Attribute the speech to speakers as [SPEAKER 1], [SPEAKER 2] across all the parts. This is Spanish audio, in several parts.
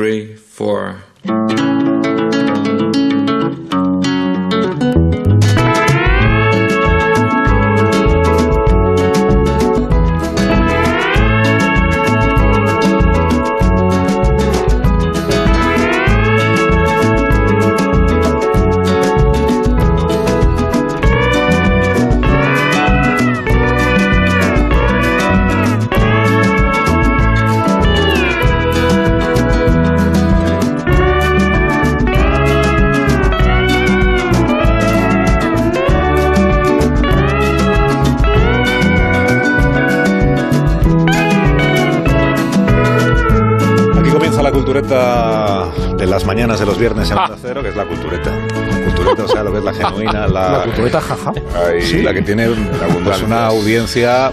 [SPEAKER 1] three, four.
[SPEAKER 2] Las mañanas de los viernes en Onda Cero, que es la cultureta. La cultureta, o sea, lo que es la genuina, la,
[SPEAKER 3] La cultureta jaja.
[SPEAKER 2] sí, la que tiene pues, una audiencia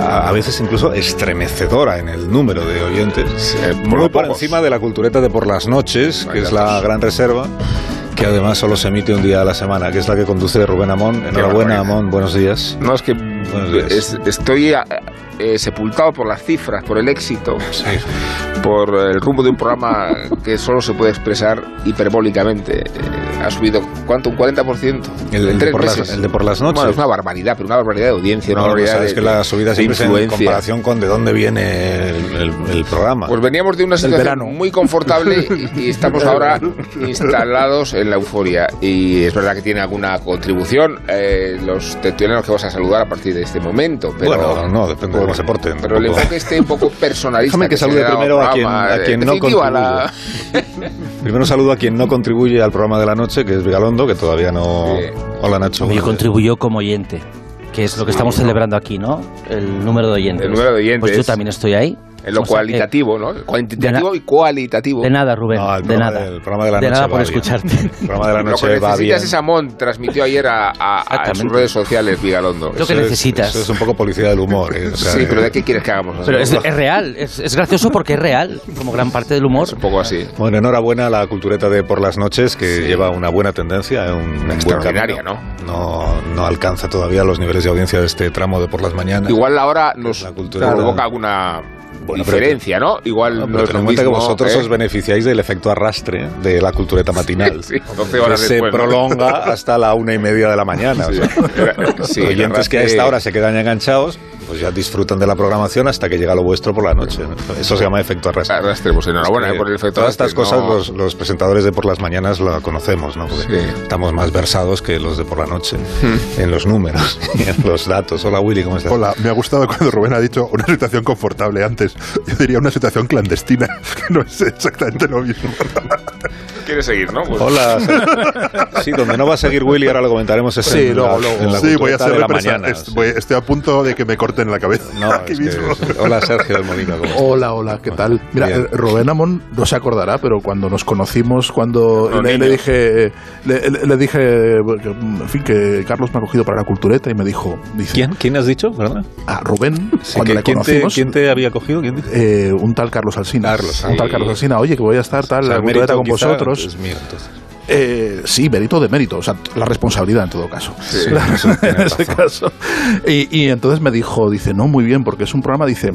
[SPEAKER 2] a, veces incluso estremecedora en el número de oyentes,
[SPEAKER 4] Eh,
[SPEAKER 2] muy por encima de la cultureta de por las noches, que es la gran reserva. Que además solo se emite un día a la semana, que es la que conduce Rubén Amón. Enhorabuena. Amón, buenos días.
[SPEAKER 4] No, es que
[SPEAKER 2] días.
[SPEAKER 4] es- estoy eh, sepultado por las cifras, por el éxito, por el rumbo de un programa que solo se puede expresar hiperbólicamente. Eh, ha subido, ¿cuánto? ¿Un 40%?
[SPEAKER 2] El- el de por las-
[SPEAKER 4] meses.
[SPEAKER 2] el de por las noches.
[SPEAKER 4] Bueno, es una barbaridad, pero una barbaridad de audiencia, una
[SPEAKER 2] No,
[SPEAKER 4] barbaridad
[SPEAKER 2] sabes
[SPEAKER 4] de,
[SPEAKER 2] que la subida siempre es en comparación con de dónde viene el, el- el programa.
[SPEAKER 4] Pues veníamos de una situación muy confortable y, y estamos ahora instalados en la euforia. Y es verdad que tiene alguna contribución eh, los tertulianos que vas a saludar a partir de este momento. Pero,
[SPEAKER 2] bueno, no, depende de cómo se porten.
[SPEAKER 4] Pero el enfoque este un poco personalista.
[SPEAKER 2] Déjame que
[SPEAKER 4] se
[SPEAKER 2] salude primero a quien- a quien
[SPEAKER 4] en
[SPEAKER 2] no
[SPEAKER 4] definitiva, la-
[SPEAKER 2] Primero saludo a quien no contribuye al programa de la noche, que es Vigalondo, que todavía no... Hola, Nacho.
[SPEAKER 5] Yo contribuyó como oyente, que es lo que estamos celebrando aquí, ¿no? El número de oyentes.
[SPEAKER 4] El número de oyentes.
[SPEAKER 5] Pues yo también estoy ahí.
[SPEAKER 4] En lo
[SPEAKER 5] O sea,
[SPEAKER 4] cualitativo, ¿no? Cuantitativo y cualitativo.
[SPEAKER 5] De nada, Rubén.
[SPEAKER 2] No, el
[SPEAKER 5] de
[SPEAKER 2] programa
[SPEAKER 5] nada.
[SPEAKER 2] del- el programa de la
[SPEAKER 5] de
[SPEAKER 2] noche
[SPEAKER 5] nada
[SPEAKER 2] va
[SPEAKER 5] por
[SPEAKER 2] bien.
[SPEAKER 5] escucharte.
[SPEAKER 2] El programa de la
[SPEAKER 4] Lo que
[SPEAKER 2] noche va
[SPEAKER 4] necesitas
[SPEAKER 2] bien.
[SPEAKER 4] es Amón, transmitió ayer a, a- a sus redes sociales, Vigalondo.
[SPEAKER 5] Lo que
[SPEAKER 2] Eso es-
[SPEAKER 5] necesitas.
[SPEAKER 2] Eso es un poco policía del humor. eh, o sea,
[SPEAKER 4] Sí,
[SPEAKER 2] eh,
[SPEAKER 4] pero ¿de qué quieres que hagamos?
[SPEAKER 5] Pero es, es real, es, es gracioso porque es real, como gran parte del humor.
[SPEAKER 4] Es un poco así.
[SPEAKER 2] Bueno, enhorabuena a la cultureta de Por las Noches, que lleva una buena tendencia, eh, un, un buen
[SPEAKER 4] extraordinaria,
[SPEAKER 2] camino. No, no alcanza todavía los niveles de audiencia de este tramo de Por las Mañanas.
[SPEAKER 4] Igual ahora nos
[SPEAKER 2] La cultura-
[SPEAKER 4] provoca alguna
[SPEAKER 2] Bueno, pero-
[SPEAKER 4] diferencia, ¿no? Igual
[SPEAKER 2] No,
[SPEAKER 4] no,
[SPEAKER 2] pero
[SPEAKER 4] es
[SPEAKER 2] ten
[SPEAKER 4] lo
[SPEAKER 2] en cuenta que vosotros
[SPEAKER 4] ¿eh?
[SPEAKER 2] os beneficiáis del efecto arrastre de la cultureta matinal.
[SPEAKER 4] Sí, 12 horas
[SPEAKER 2] que se
[SPEAKER 4] después, ¿no?
[SPEAKER 2] prolonga hasta la una y media de la mañana. o sea,
[SPEAKER 4] Sí,
[SPEAKER 2] oyentes que a esta hora se quedan enganchados, pues ya disfrutan de la programación hasta que llega lo vuestro por la noche. Eso se llama efecto arrastre.
[SPEAKER 4] Arrastre, pues enhorabuena
[SPEAKER 2] Es que
[SPEAKER 4] por el efecto
[SPEAKER 2] Todas estas cosas
[SPEAKER 4] no-
[SPEAKER 2] los, los presentadores de por las mañanas lo conocemos, ¿no? Porque
[SPEAKER 4] Sí.
[SPEAKER 2] estamos más versados que los de por la noche
[SPEAKER 4] Hmm.
[SPEAKER 2] en los números y en los datos. Hola Willy, ¿cómo estás?
[SPEAKER 6] Hola, me ha gustado cuando Rubén ha dicho una situación confortable antes. Yo diría una situación clandestina, que no es exactamente lo mismo.
[SPEAKER 4] Quieres seguir, ¿no? Pues-
[SPEAKER 2] Hola. Sí, donde no va a seguir Willy, ahora lo comentaremos. Es
[SPEAKER 3] Sí,
[SPEAKER 2] en
[SPEAKER 3] luego,
[SPEAKER 2] la,
[SPEAKER 3] luego.
[SPEAKER 2] en la
[SPEAKER 6] Sí, voy a
[SPEAKER 2] de la mañana.
[SPEAKER 6] estoy a punto de que me corten la cabeza.
[SPEAKER 2] No,
[SPEAKER 6] aquí
[SPEAKER 2] es que-
[SPEAKER 6] mismo.
[SPEAKER 2] hola Sergio del Molino.
[SPEAKER 3] Hola, hola, ¿qué tal? Mira,
[SPEAKER 2] Bien.
[SPEAKER 3] eh, Rubén Amón no se acordará, pero cuando nos conocimos, cuando
[SPEAKER 4] No,
[SPEAKER 3] le, dije, le, dije, eh, que, en fin, que Carlos me ha cogido para la cultureta y me dijo, dice,
[SPEAKER 2] ¿Quién? ¿Quién has dicho? ¿Verdad?
[SPEAKER 3] a Rubén,
[SPEAKER 2] Sí,
[SPEAKER 3] cuando
[SPEAKER 2] que-
[SPEAKER 3] le
[SPEAKER 2] ¿quién, te,
[SPEAKER 3] conocimos,
[SPEAKER 2] quién te había cogido?
[SPEAKER 3] Eh, un tal Carlos Alsina.
[SPEAKER 2] Carlos,
[SPEAKER 3] un tal. Carlos Alsina, oye, que voy a estar tal,
[SPEAKER 2] O sea,
[SPEAKER 3] la cultureta con
[SPEAKER 2] quizá
[SPEAKER 3] vosotros.
[SPEAKER 2] Es mío, entonces.
[SPEAKER 3] Eh, sí, mérito de mérito, o sea, la responsabilidad en todo caso.
[SPEAKER 2] Sí,
[SPEAKER 3] La- en ese
[SPEAKER 2] razón.
[SPEAKER 3] caso. Y, y entonces me dijo, dice, no, muy bien, porque es un programa, dice,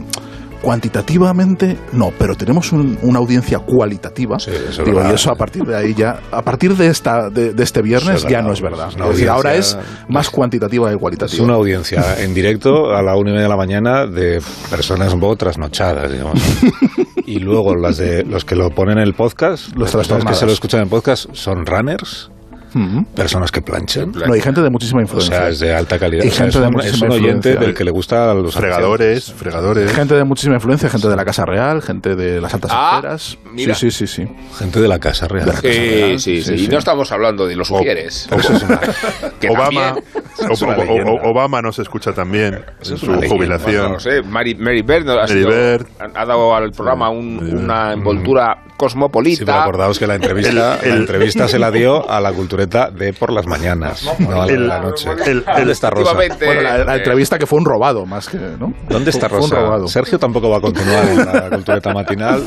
[SPEAKER 3] cuantitativamente no, pero tenemos un- una audiencia cualitativa.
[SPEAKER 2] Sí, eso es
[SPEAKER 3] Digo,
[SPEAKER 2] verdad.
[SPEAKER 3] y eso a partir de ahí ya, a partir de esta de, de este viernes
[SPEAKER 2] es
[SPEAKER 3] ya no es verdad.
[SPEAKER 2] es
[SPEAKER 3] Es decir, ahora es más cuantitativa que
[SPEAKER 2] Es
[SPEAKER 3] cualitativa.
[SPEAKER 2] una audiencia en directo a la una y media de la mañana de personas un poco trasnochadas, digamos. Y luego las de los que lo ponen en el podcast,
[SPEAKER 3] Los
[SPEAKER 2] personas que se lo escuchan en podcast son runners,
[SPEAKER 3] Ujú.
[SPEAKER 2] personas que planchan.
[SPEAKER 3] No, hay gente de muchísima
[SPEAKER 2] O
[SPEAKER 3] influencia.
[SPEAKER 2] sea, es de alta calidad.
[SPEAKER 3] Y
[SPEAKER 2] O sea,
[SPEAKER 3] gente
[SPEAKER 2] es
[SPEAKER 3] de
[SPEAKER 2] un,
[SPEAKER 3] muchísima
[SPEAKER 2] es un oyente
[SPEAKER 3] influencia.
[SPEAKER 2] del que le gusta los
[SPEAKER 6] Fregadores, fregadores.
[SPEAKER 3] Gente de muchísima influencia, gente de la Casa Real, gente de las altas
[SPEAKER 4] Ah,
[SPEAKER 3] esferas.
[SPEAKER 4] mira.
[SPEAKER 3] Sí, sí, sí, sí.
[SPEAKER 2] Gente de la casa real.
[SPEAKER 4] Sí, sí, sí,
[SPEAKER 3] Sí,
[SPEAKER 4] Y no estamos hablando de los sugieres.
[SPEAKER 6] Obama, o- o- o- Obama nos escucha también
[SPEAKER 2] Eso
[SPEAKER 6] en
[SPEAKER 2] es
[SPEAKER 6] su jubilación.
[SPEAKER 4] Bueno, no sé, Mary, Mary Bird, ha,
[SPEAKER 6] Mary
[SPEAKER 4] sido-
[SPEAKER 6] Bird.
[SPEAKER 4] ha- ha dado al programa un- una envoltura cosmopolita.
[SPEAKER 2] Sí, pero acordaos que la entrevista,
[SPEAKER 6] El-
[SPEAKER 2] la
[SPEAKER 6] el-
[SPEAKER 2] entrevista se la dio a la de por las mañanas, no a la
[SPEAKER 6] El-
[SPEAKER 2] la noche.
[SPEAKER 6] el-
[SPEAKER 2] ¿Dónde
[SPEAKER 6] el-
[SPEAKER 2] está Rosa?
[SPEAKER 3] Bueno, la, la entrevista que fue un robado, más que, ¿no?
[SPEAKER 2] ¿Dónde está
[SPEAKER 3] Fue un
[SPEAKER 2] Rosa?
[SPEAKER 3] robado.
[SPEAKER 2] Sergio tampoco va a continuar en la cultureta matinal.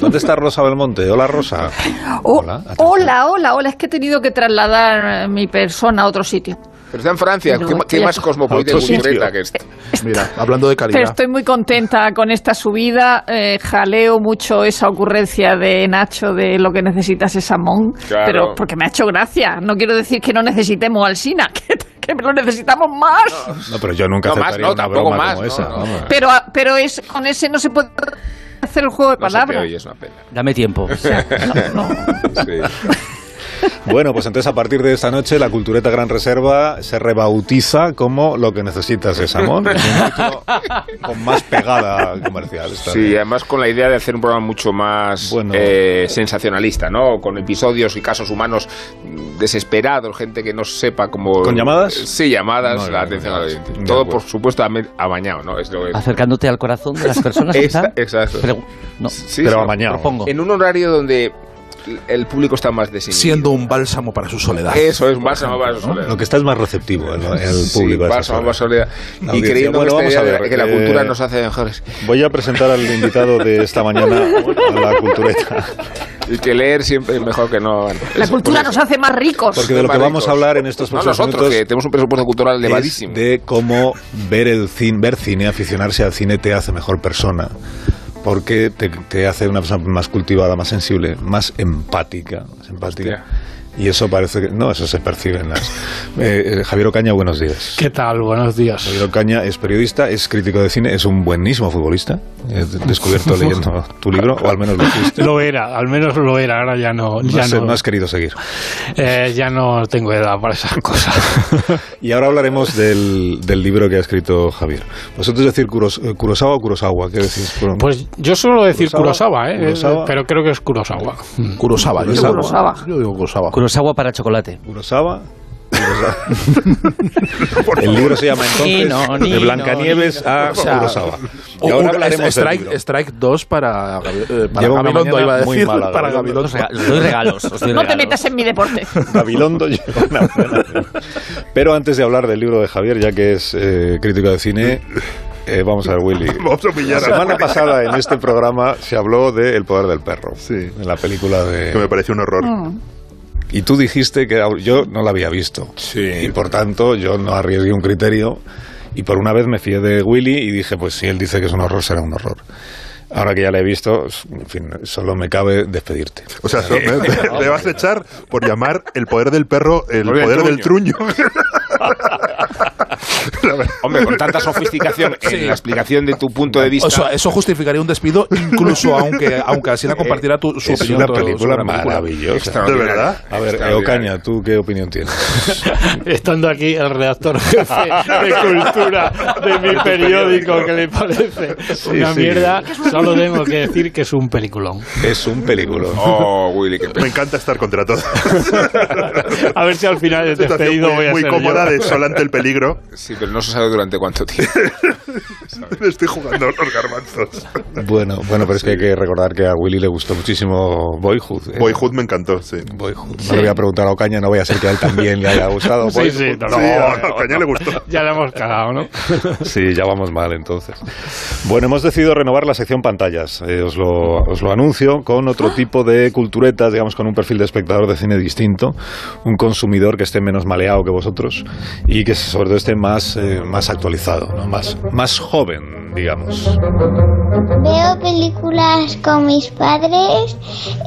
[SPEAKER 2] ¿Dónde está Rosa Belmonte? Hola, Rosa.
[SPEAKER 7] Oh,
[SPEAKER 2] Hola,
[SPEAKER 7] hola, hola, hola. Es que he tenido que trasladar mi persona a otro sitio.
[SPEAKER 4] Pero está en Francia,
[SPEAKER 1] Pero
[SPEAKER 4] ¿qué, qué más cosmopolita y cultureta que esto?
[SPEAKER 3] Mira, hablando de
[SPEAKER 1] Pero
[SPEAKER 3] calidad.
[SPEAKER 1] estoy muy contenta con esta subida. eh, jaleo mucho esa ocurrencia de Nacho de lo que necesitas es Amón.
[SPEAKER 4] Claro.
[SPEAKER 1] Pero porque me ha hecho gracia. No quiero decir que no necesitemos al Sina, que, que lo necesitamos más.
[SPEAKER 2] No, pero yo nunca
[SPEAKER 4] No, más
[SPEAKER 2] aceptaría
[SPEAKER 4] no,
[SPEAKER 2] una
[SPEAKER 4] tampoco
[SPEAKER 2] broma
[SPEAKER 4] más,
[SPEAKER 2] como
[SPEAKER 4] no,
[SPEAKER 2] esa.
[SPEAKER 4] no.
[SPEAKER 1] Pero, pero es, con ese no se puede hacer el juego de
[SPEAKER 4] No
[SPEAKER 1] palabras.
[SPEAKER 4] oye, es una pena.
[SPEAKER 5] Dame tiempo.
[SPEAKER 4] Sí.
[SPEAKER 2] Bueno, pues entonces a partir de esta noche la Cultureta Gran Reserva se rebautiza como lo que necesitas es título con más pegada comercial. está
[SPEAKER 4] Sí,
[SPEAKER 2] bien.
[SPEAKER 4] además con la idea de hacer un programa mucho más
[SPEAKER 2] Bueno.
[SPEAKER 4] eh, sensacionalista, ¿no? Con episodios y casos humanos desesperados, gente que no sepa cómo...
[SPEAKER 2] ¿Con llamadas?
[SPEAKER 4] Sí, llamadas,
[SPEAKER 2] No,
[SPEAKER 4] la
[SPEAKER 2] no,
[SPEAKER 4] atención
[SPEAKER 2] no,
[SPEAKER 4] al
[SPEAKER 2] de
[SPEAKER 4] oyente.
[SPEAKER 2] acuerdo.
[SPEAKER 4] Todo, por supuesto, amañado, ¿no? Es lo que-
[SPEAKER 5] Acercándote al corazón de las personas,
[SPEAKER 4] exacto.
[SPEAKER 5] No,
[SPEAKER 4] Sí,
[SPEAKER 2] Pero
[SPEAKER 4] sí.
[SPEAKER 2] amañado.
[SPEAKER 5] propongo.
[SPEAKER 4] En un horario donde el público está más desinhibido.
[SPEAKER 3] Siendo un bálsamo para su soledad.
[SPEAKER 4] Eso es bálsamo para su soledad.
[SPEAKER 2] Lo que está es más receptivo el, el
[SPEAKER 4] Sí,
[SPEAKER 2] público. a esas
[SPEAKER 4] bálsamo para su soledad. Y creyendo
[SPEAKER 2] Bueno,
[SPEAKER 4] que,
[SPEAKER 2] ver,
[SPEAKER 4] que la
[SPEAKER 2] eh,
[SPEAKER 4] cultura nos hace mejores.
[SPEAKER 2] Voy a presentar al invitado de esta mañana a la Cultureta.
[SPEAKER 4] Y que leer siempre es mejor que no...
[SPEAKER 1] La cultura nos hace más ricos.
[SPEAKER 2] Porque de lo que vamos a hablar en estos
[SPEAKER 4] No
[SPEAKER 2] próximos
[SPEAKER 4] nosotros,
[SPEAKER 2] minutos
[SPEAKER 4] que tenemos un presupuesto cultural
[SPEAKER 2] es
[SPEAKER 4] elevadísimo.
[SPEAKER 2] de cómo ver el cine, ver cine, aficionarse al cine te hace mejor persona. Porque te, te hace una persona más cultivada, más sensible, más empática. Más empática. Y eso parece que. No, eso se percibe en las. Eh, eh, Javier Ocaña, buenos días.
[SPEAKER 7] ¿Qué tal? Buenos días.
[SPEAKER 2] Javier Ocaña es periodista, es crítico de cine, es un buenísimo futbolista. He descubierto leyendo tu libro, o al menos lo fuiste.
[SPEAKER 7] Lo era, al menos lo era, ahora ya no,
[SPEAKER 2] No,
[SPEAKER 7] ya
[SPEAKER 2] has,
[SPEAKER 7] no,
[SPEAKER 2] no has querido seguir.
[SPEAKER 7] eh, ya no tengo edad para esas cosas.
[SPEAKER 2] Y ahora hablaremos del, del libro que ha escrito Javier. ¿Vosotros decir Kuros- eh, Kurosawa o Kurosawa? ¿Qué decís?
[SPEAKER 7] Pues yo suelo decir
[SPEAKER 2] Kurosawa,
[SPEAKER 7] Kurosawa, ¿eh?
[SPEAKER 2] Kurosawa.
[SPEAKER 7] pero creo que es Kurosawa.
[SPEAKER 3] Kurosawa. Yo,
[SPEAKER 2] Kurosawa.
[SPEAKER 3] digo-
[SPEAKER 1] Kurosawa.
[SPEAKER 3] yo digo Kurosawa.
[SPEAKER 5] Kurosawa para chocolate.
[SPEAKER 2] ¿Kurosawa? El libro se llama entonces
[SPEAKER 5] Nino,
[SPEAKER 2] De
[SPEAKER 5] Nino,
[SPEAKER 2] Blancanieves
[SPEAKER 5] Nino.
[SPEAKER 2] a
[SPEAKER 3] O sea,
[SPEAKER 2] Kurosawa.
[SPEAKER 3] O
[SPEAKER 2] Y ahora hablaremos del
[SPEAKER 3] strike,
[SPEAKER 2] libro.
[SPEAKER 3] strike 2 para, eh, para Gabilondo, iba a decir.
[SPEAKER 2] mala,
[SPEAKER 3] para
[SPEAKER 2] Gabilondo.
[SPEAKER 3] Gabilondo.
[SPEAKER 5] Os doy regalos. os doy
[SPEAKER 1] No te
[SPEAKER 5] regalos.
[SPEAKER 1] metas en mi deporte.
[SPEAKER 2] Gabilondo lleva una buena- Pero antes de hablar del libro de Javier, ya que es eh, crítico de cine, eh, vamos a ver, Willy.
[SPEAKER 6] Vamos a
[SPEAKER 2] La
[SPEAKER 6] humillar a
[SPEAKER 2] semana pasada en este programa se habló de El poder del perro.
[SPEAKER 6] Sí.
[SPEAKER 2] En la película de...
[SPEAKER 6] que me pareció un horror.
[SPEAKER 1] Mm.
[SPEAKER 2] Y tú dijiste que yo no la había visto.
[SPEAKER 6] Sí.
[SPEAKER 2] Y por tanto, yo no arriesgué un criterio. Y por una vez me fié de Willy y dije, pues si él dice que es un horror, será un horror. Ahora que ya la he visto, en fin, solo me cabe despedirte.
[SPEAKER 6] O sea, so- me, me- me vas a echar por llamar el poder del perro el
[SPEAKER 4] Poder del
[SPEAKER 6] truño.
[SPEAKER 4] Hombre, con tanta sofisticación en la explicación de tu punto de vista...
[SPEAKER 3] O sea, eso justificaría un despido, incluso aunque, aunque Asina compartiera tu, su
[SPEAKER 2] es
[SPEAKER 3] opinión.
[SPEAKER 2] una
[SPEAKER 3] sobre-
[SPEAKER 2] película
[SPEAKER 3] sobre la película.
[SPEAKER 2] maravillosa.
[SPEAKER 6] ¿De verdad?
[SPEAKER 2] A ver. Ocaña, ¿tú qué opinión tienes?
[SPEAKER 7] Estando aquí el redactor jefe de cultura de mi periódico, que le parece una
[SPEAKER 2] sí.
[SPEAKER 7] mierda, solo tengo que decir que es un peliculón.
[SPEAKER 2] Es un película.
[SPEAKER 4] Oh, Willy, qué
[SPEAKER 6] Me encanta estar contra todo.
[SPEAKER 7] A ver si al final
[SPEAKER 6] Situación
[SPEAKER 7] despedido
[SPEAKER 6] muy,
[SPEAKER 7] voy a
[SPEAKER 6] muy
[SPEAKER 7] ser
[SPEAKER 6] cómoda
[SPEAKER 7] yo.
[SPEAKER 6] de sol ante el peligro.
[SPEAKER 4] Sí, pero no se sabe durante cuánto tiempo.
[SPEAKER 6] Me estoy jugando los garbanzos.
[SPEAKER 2] Bueno, bueno, pero es que hay que recordar que a Willy le gustó muchísimo Boyhood. ¿eh?
[SPEAKER 6] Boyhood me encantó, sí.
[SPEAKER 2] Boyhood. No le voy a preguntar a Ocaña, no voy a ser que a él también le haya gustado.
[SPEAKER 7] Sí,
[SPEAKER 2] Boyhood.
[SPEAKER 7] sí, no,
[SPEAKER 6] Sí,
[SPEAKER 7] no,
[SPEAKER 6] a
[SPEAKER 7] no,
[SPEAKER 6] Caña le gustó.
[SPEAKER 7] Ya la hemos cagado, ¿no?
[SPEAKER 2] Sí, ya vamos mal entonces. Bueno, hemos decidido renovar la sección pantallas. Eh, os, lo, os lo anuncio con otro tipo de culturetas, digamos, con un perfil de espectador de cine distinto, un consumidor que esté menos maleado que vosotros y que sobre todo esté más, eh, más actualizado, ¿no? más, más joven, digamos.
[SPEAKER 8] Veo películas con mis padres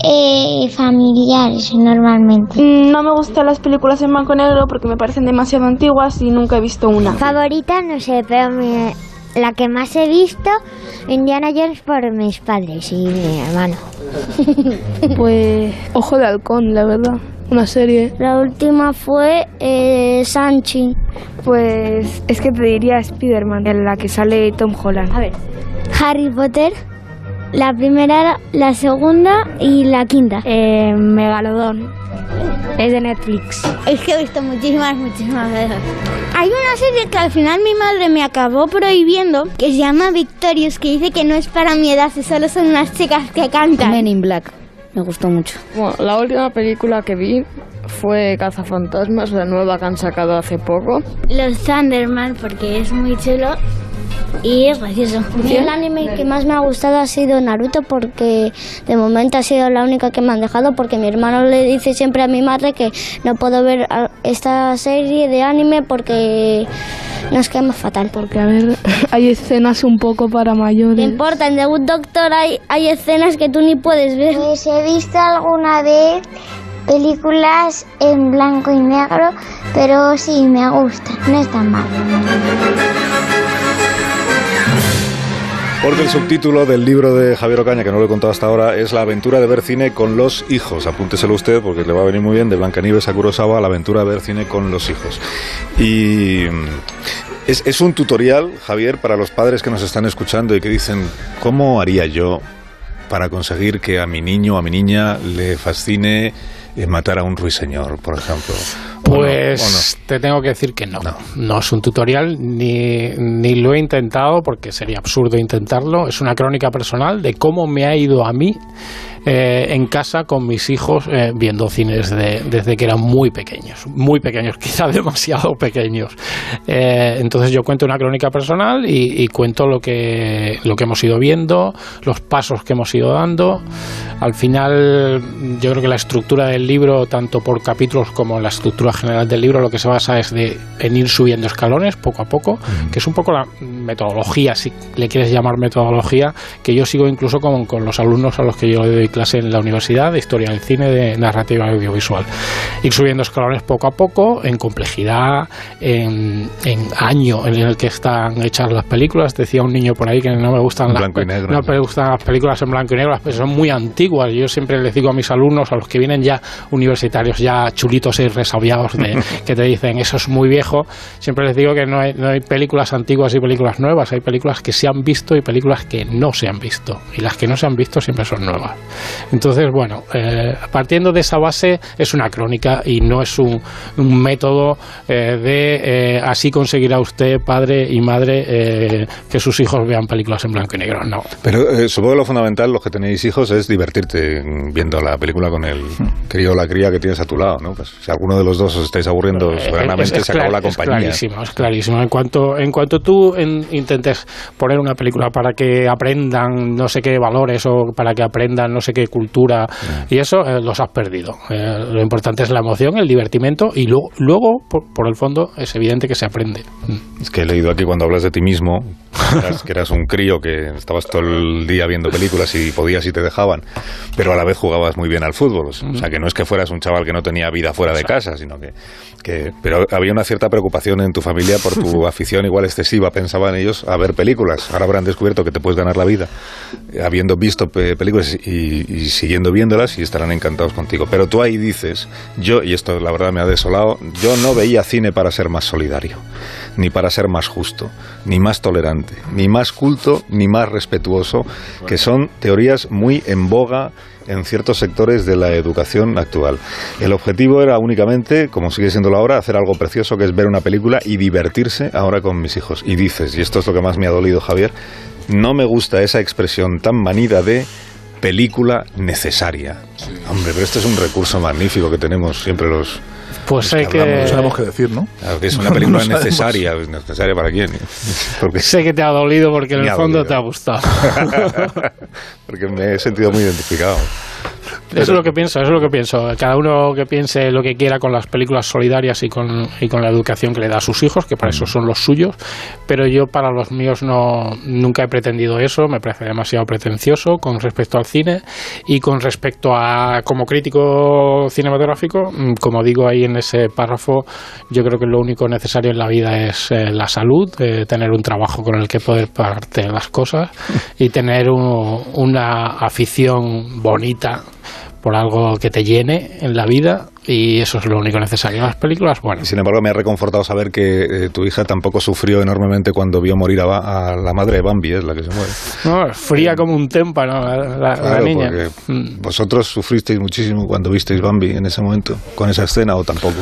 [SPEAKER 8] eh, familiares normalmente.
[SPEAKER 9] Mm, No me gustan las películas en blanco y negro porque me parecen demasiado antiguas y nunca he visto una.
[SPEAKER 8] Favorita, no sé, pero me- la que más he visto, Indiana Jones por mis padres y mi hermano.
[SPEAKER 9] Pues Ojo de Halcón, la verdad. Una serie.
[SPEAKER 8] La última fue eh, Sanchi.
[SPEAKER 9] Pues es que te diría Spider-Man, en la que sale Tom Holland.
[SPEAKER 8] A ver. Harry Potter. La primera, la segunda y la quinta.
[SPEAKER 9] Eh, Megalodón. Es de Netflix.
[SPEAKER 8] Es que he visto muchísimas, muchísimas veces. Hay una serie que al final mi madre me acabó prohibiendo, que se llama Victorious, que dice que no es para mi edad, que solo son unas chicas que cantan.
[SPEAKER 10] Men in Black. Me gustó mucho.
[SPEAKER 9] Bueno, la última película que vi fue Cazafantasmas, la nueva que han sacado hace poco.
[SPEAKER 8] Los Thunderman, porque es muy chulo. Y es gracioso. El anime que más me ha gustado ha sido Naruto porque de momento ha sido la única que me han dejado porque mi hermano le dice siempre a mi madre que no puedo ver esta serie de anime porque nos quema fatal.
[SPEAKER 9] Porque, a ver, hay escenas un poco para
[SPEAKER 8] No
[SPEAKER 9] mayores.
[SPEAKER 8] importa, en The Good Doctor hay, hay escenas que tú ni puedes ver.
[SPEAKER 11] Pues he visto alguna vez películas en blanco y negro, pero sí, me gusta, no es tan mal.
[SPEAKER 2] Porque el subtítulo del libro de Javier Ocaña, que no lo he contado hasta ahora, es La aventura de ver cine con los hijos. Apúnteselo usted porque le va a venir muy bien de Blancanieves a Kurosawa, La aventura de ver cine con los hijos. Y mm, es, es un tutorial, Javier, para los padres que nos están escuchando y que dicen, ¿cómo haría yo para conseguir que a mi niño o a mi niña le fascine eh, matar a un ruiseñor, por ejemplo? ¿O no?
[SPEAKER 7] Pues te tengo que decir que no. no. es un tutorial, ni, ni lo he intentado, porque sería absurdo intentarlo. Es una crónica personal de cómo me ha ido a mí eh, en casa con mis hijos eh, viendo cines de- desde que eran muy pequeños. Muy pequeños, quizá demasiado pequeños. Eh, entonces yo cuento una crónica personal y, y cuento lo que, lo que hemos ido viendo, los pasos que hemos ido dando. Al final, yo creo que la estructura del libro, tanto por capítulos como la estructura general del libro, lo que se basa es de, en ir subiendo escalones poco a poco, que es un poco la metodología, si le quieres llamar metodología, que yo sigo incluso con, con los alumnos a los que yo le doy clase en la universidad de historia del cine, de narrativa audiovisual. Ir subiendo escalones poco a poco, en complejidad, en, en año en el que están hechas las películas. Decía un niño por ahí que no me gustan las
[SPEAKER 2] negro.
[SPEAKER 7] no me gustan las películas en blanco y negro, las son muy antiguas. Yo siempre les digo a mis alumnos, a los que vienen ya universitarios, ya chulitos y resabiados, de, que te dicen eso es muy viejo, siempre les digo que no hay, no hay películas antiguas y películas nuevas, hay películas que se han visto y películas que no se han visto. Y las que no se han visto siempre son nuevas. Entonces, bueno, eh, partiendo de esa base es una crónica y no es un, un método eh, de eh, así conseguirá usted, padre y madre, eh, que sus hijos vean películas en blanco y negro. No.
[SPEAKER 2] Pero eh, supongo que lo fundamental, los que tenéis hijos, es divertirte viendo la película con el crío o la cría que tienes a tu lado, ¿no? Pues si alguno de los dos os estáis aburriendo
[SPEAKER 7] Eh,
[SPEAKER 2] soberanamente,
[SPEAKER 7] es- es
[SPEAKER 2] se acabó la
[SPEAKER 7] Es
[SPEAKER 2] compañía.
[SPEAKER 7] clarísimo, es clarísimo. En cuanto, en cuanto tú en- intentes poner una película para que aprendan no sé qué valores o para que aprendan no sé qué cultura y eso, eh, los has perdido. Eh, lo importante es la emoción, el divertimento y luego, luego por, por el fondo, es evidente que se aprende.
[SPEAKER 2] Es que he leído aquí cuando hablas de ti mismo, que eras, que eras un crío que estabas todo el día viendo películas y podías y te dejaban, pero a la vez jugabas muy bien al fútbol. O sea, que no es que fueras un chaval que no tenía vida fuera de casa, sino que, que... Pero había una cierta preocupación en tu familia por tu afición igual excesiva, pensaban ellos, a ver películas. Ahora habrán descubierto que te puedes ganar la vida eh, habiendo visto pe- películas y, y siguiendo viéndolas y estarán encantados contigo. Pero tú ahí dices, yo, y esto la verdad me ha desolado, yo no veía cine para ser más solidario, ni para ser más justo, ni más tolerante, ni más culto, ni más respetuoso, que son teorías muy en boga en ciertos sectores de la educación actual. El objetivo era únicamente, como sigue siendo ahora, hacer algo precioso que es ver una película y divertirse ahora con mis hijos. Y dices, y esto es lo que más me ha dolido, Javier, no me gusta esa expresión tan manida de película necesaria. Hombre, pero este es un recurso magnífico que tenemos siempre los...
[SPEAKER 7] Pues hay que-
[SPEAKER 2] hablamos.
[SPEAKER 3] No sabemos qué decir, ¿no?
[SPEAKER 2] Claro, que es una película
[SPEAKER 3] No
[SPEAKER 2] necesaria. ¿Necesaria para quién? Porque,
[SPEAKER 7] Sé que te ha dolido porque en
[SPEAKER 2] Me
[SPEAKER 7] el fondo
[SPEAKER 2] dolido.
[SPEAKER 7] te ha gustado.
[SPEAKER 2] porque me he sentido muy identificado.
[SPEAKER 7] Eso es lo que pienso, eso es lo que pienso. Cada uno que piense lo que quiera con las películas solidarias y con, y con la educación que le da a sus hijos, que para eso son los suyos, pero yo para los míos no nunca he pretendido eso, me parece demasiado pretencioso con respecto al cine y con respecto a como crítico cinematográfico, mm, como digo ahí en ese párrafo, yo creo que lo único necesario en la vida es eh, la salud, eh, tener un trabajo con el que poder pagarte las cosas y tener un- una afición bonita por algo que te llene en la vida y eso es lo único necesario. Las películas, bueno,
[SPEAKER 2] Sin embargo, me ha reconfortado saber que eh, tu hija tampoco sufrió enormemente cuando vio morir a, a la madre de Bambi, es la que se muere.
[SPEAKER 7] no, fría como un témpano la, la- niña.
[SPEAKER 2] porque
[SPEAKER 7] Mm.
[SPEAKER 2] vosotros sufristeis muchísimo cuando visteis Bambi en ese momento, con esa escena o tampoco.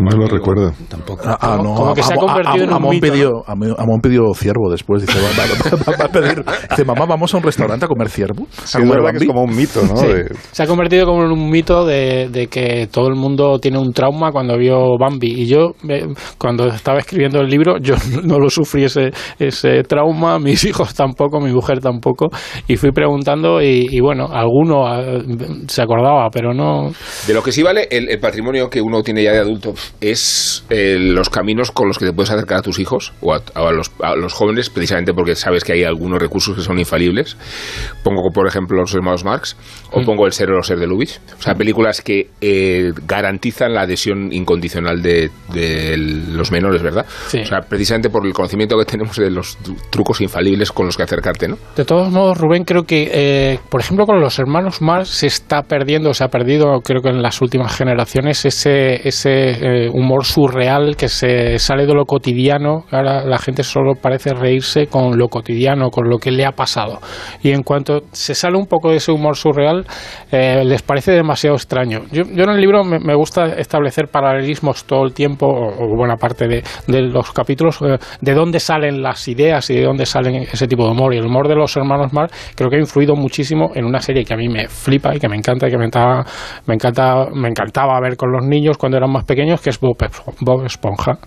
[SPEAKER 6] No lo recuerdo.
[SPEAKER 5] Tampoco.
[SPEAKER 3] Ah, ah, no,
[SPEAKER 7] Como que se ha convertido en un
[SPEAKER 3] Amón
[SPEAKER 7] mito,
[SPEAKER 3] pidió, Amón- Amón pidió ciervo después. Dice, va, va- va- va a pedir. Dice, mamá, vamos a un restaurante a comer ciervo.
[SPEAKER 2] Sí, es verdad que es
[SPEAKER 3] Bambi".
[SPEAKER 2] como un mito, ¿no?
[SPEAKER 7] Sí.
[SPEAKER 2] De-
[SPEAKER 7] Se ha convertido como en un mito de, de que todo el mundo tiene un trauma cuando vio Bambi. Y yo, eh, cuando estaba escribiendo el libro, yo no lo sufrí ese, ese trauma, mis hijos tampoco, mi mujer tampoco. Y fui preguntando y, y bueno, alguno eh, se acordaba, pero no...
[SPEAKER 4] De lo que sí vale el, el patrimonio que uno tiene ya de adulto es eh, los caminos con los que te puedes acercar a tus hijos o a, a los, a los jóvenes, precisamente porque sabes que hay algunos recursos que son infalibles. Pongo, por ejemplo, Los Hermanos Marx o pongo El ser o ser de Lubitsch. O sea, películas que eh, garantizan la adhesión incondicional de, de los menores, ¿verdad?
[SPEAKER 7] Sí.
[SPEAKER 4] O sea, precisamente por el conocimiento que tenemos de los tru- trucos infalibles con los que acercarte, ¿no?
[SPEAKER 7] De todos modos, Rubén, creo que, eh, por ejemplo, con los hermanos Marx se está perdiendo, se ha perdido, creo que en las últimas generaciones, ese, ese eh, humor surreal que se sale de lo cotidiano. Ahora la gente solo parece reírse con lo cotidiano, con lo que le ha pasado. Y en cuanto se sale un poco de ese humor surreal, eh, les parece demasiado extraño. Yo, yo en el libro me, gusta establecer paralelismos todo el tiempo, o, buena parte de, los capítulos, eh, de dónde salen las ideas y de dónde salen ese tipo de humor. Y el humor de los hermanos Marx creo que ha influido muchísimo en una serie que a mí me flipa y que me encanta y que me, me, encanta, me encantaba ver con los niños cuando eran más pequeños, que es Bob, Esp- Bob Esponja.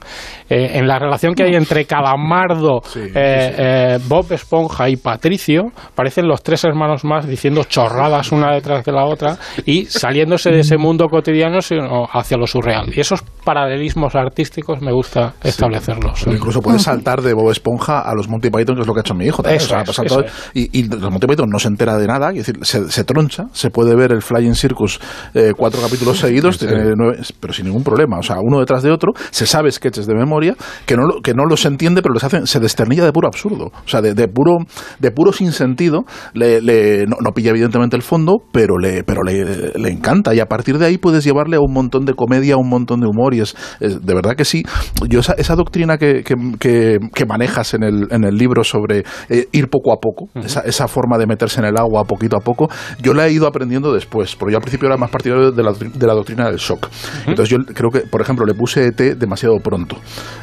[SPEAKER 7] Eh, en la relación que hay entre Calamardo, eh, eh, Bob Esponja y Patricio, parecen los tres hermanos más diciendo chorradas una detrás de la otra y saliéndose de ese mundo cotidiano sino hacia lo surreal. Y esos paralelismos artísticos me gusta establecerlos.
[SPEAKER 3] Pero incluso puedes saltar de Bob Esponja a los Monty Python, que es lo que ha hecho mi hijo.
[SPEAKER 7] Eso es,
[SPEAKER 3] todo-
[SPEAKER 7] es.
[SPEAKER 3] y, y los Monty Python no se entera de nada, es decir, se, se troncha, se puede ver el Flying Circus eh, cuatro capítulos seguidos, nueve- pero sin ningún problema. O sea, uno detrás de otro, se sabe sketches de memoria que no, lo- que no los entiende, pero les hacen, se desternilla de puro absurdo. O sea, de, de puro, de puro sinsentido, le, le- no, no pilla evidentemente el fondo, pero le, pero le, le encanta. Y a partir de ahí puedes llevarle a un montón de comedia, a un montón de humor, y es, es- de verdad que sí. Yo esa, esa doctrina que, que, que- que manejas en el, en el libro sobre eh, ir poco a poco, esa, esa forma de meterse en el agua poquito a poco, yo la he ido aprendiendo después, porque yo al principio era más partidario de la, de la doctrina del shock. Entonces yo creo que, por ejemplo, le puse ET demasiado pronto.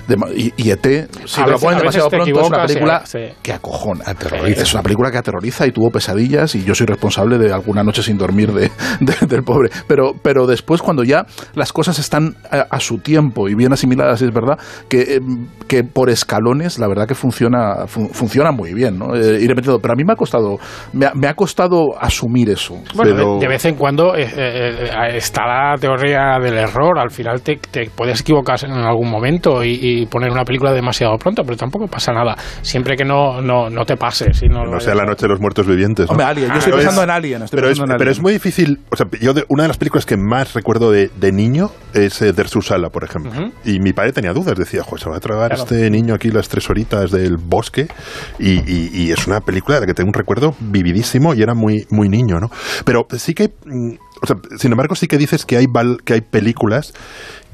[SPEAKER 3] Dema- y, y ET, si lo ponen demasiado pronto, es una película
[SPEAKER 7] sí, sí.
[SPEAKER 3] que acojona.
[SPEAKER 2] Aterroriza.
[SPEAKER 3] Es una película que aterroriza y tuvo pesadillas y yo soy responsable de alguna noche sin dormir de, de- del pobre. Pero, pero después cuando ya las cosas están a, a su tiempo y bien asimiladas, es verdad que, eh, que por escalones la verdad que funciona, fun- funciona muy bien, ¿no? Eh, ir metiendo. Pero a mí me ha costado, me ha, me ha costado asumir eso.
[SPEAKER 7] Bueno,
[SPEAKER 3] Pero-
[SPEAKER 7] de, de vez en cuando eh, eh, eh, está la teoría del error. Al final te, te puedes equivocar en algún momento y, y poner una película demasiado pronto, pero tampoco pasa nada. Siempre que no, no, no te pase. Si no,
[SPEAKER 6] No sea la noche de los muertos vivientes. ¿no?
[SPEAKER 3] Hombre, Alien, yo estoy
[SPEAKER 6] Pero
[SPEAKER 3] pensando
[SPEAKER 6] es-
[SPEAKER 3] en Alien. estoy
[SPEAKER 6] Pero es, pero muy difícil. O sea, yo de- una de las películas que más recuerdo de, de niño es eh, Der Susala, por ejemplo. Y mi padre tenía dudas. Decía, Joder, se va a tragar
[SPEAKER 7] Claro.
[SPEAKER 6] este niño aquí las tres horitas del bosque. Y, y- y es una película de la que tengo un recuerdo vividísimo y era muy, muy niño, ¿no? Pero sí que. O sea, sin embargo, sí que dices que hay, que hay películas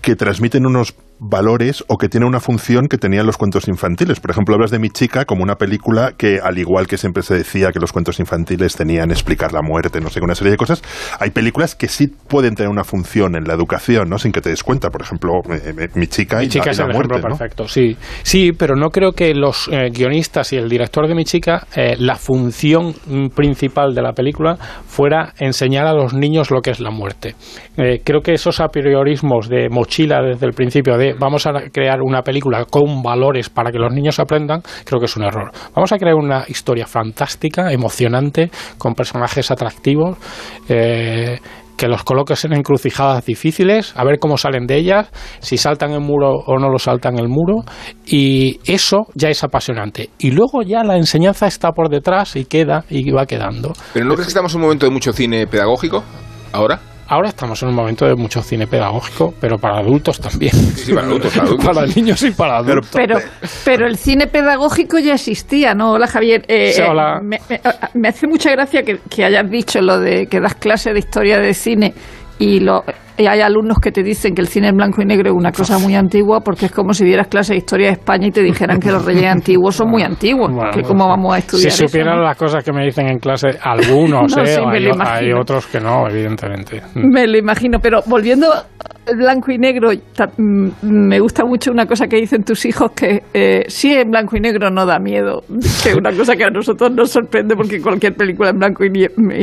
[SPEAKER 6] que transmiten unos valores o que tienen una función que tenían los cuentos infantiles. Por ejemplo, hablas de Mi chica como una película que, al igual que siempre se decía que los cuentos infantiles tenían explicar la muerte, no sé, una serie de cosas, hay películas que sí pueden tener una función en la educación, ¿no? Sin que te des cuenta. Por ejemplo, eh, eh, Mi chica y
[SPEAKER 7] Mi chica
[SPEAKER 6] la,
[SPEAKER 7] es
[SPEAKER 6] la
[SPEAKER 7] el
[SPEAKER 6] muerte,
[SPEAKER 7] ejemplo
[SPEAKER 6] ¿no?
[SPEAKER 7] perfecto, sí. Sí, pero no creo que los eh, guionistas y el director de Mi chica, eh, la función principal de la película fuera enseñar a los niños lo que es la muerte. Eh, creo que esos a priorismos de mochila desde el principio de vamos a crear una película con valores para que los niños aprendan, creo que es un error. Vamos a crear una historia fantástica, emocionante, con personajes atractivos. eh, que los coloques en encrucijadas difíciles, a ver cómo salen de ellas, si saltan el muro o no lo saltan el muro, y eso ya es apasionante. Y luego ya la enseñanza está por detrás y queda y va quedando.
[SPEAKER 4] ¿Pero no crees que estamos en un momento de mucho cine pedagógico ahora?
[SPEAKER 7] Ahora estamos en un momento de mucho cine pedagógico, pero para adultos también.
[SPEAKER 4] Sí, para adultos, para adultos.
[SPEAKER 7] Para niños y para adultos.
[SPEAKER 1] Pero, pero el cine pedagógico ya existía, ¿no? Hola, Javier. Eh,
[SPEAKER 7] Sí,
[SPEAKER 1] eh,
[SPEAKER 7] hola.
[SPEAKER 1] me, me- me hace mucha gracia que, que hayas dicho lo de que das clase de historia de cine y, lo, y hay alumnos que te dicen que el cine en blanco y negro es una cosa muy antigua porque es como si dieras clase de historia de España y te dijeran que los reyes antiguos son muy antiguos.
[SPEAKER 7] Bueno,
[SPEAKER 1] que ¿Cómo vamos a estudiar
[SPEAKER 7] Si
[SPEAKER 1] eso,
[SPEAKER 7] supieran
[SPEAKER 1] no?
[SPEAKER 7] las cosas que me dicen en clase, algunos,
[SPEAKER 1] No,
[SPEAKER 7] ¿eh?
[SPEAKER 1] sí,
[SPEAKER 7] hay, otros que no, evidentemente.
[SPEAKER 1] Me lo imagino, pero volviendo blanco y negro, mm, me gusta mucho una cosa que dicen tus hijos que eh, si en blanco y negro no da miedo, que es una cosa que a nosotros nos sorprende porque cualquier película en blanco y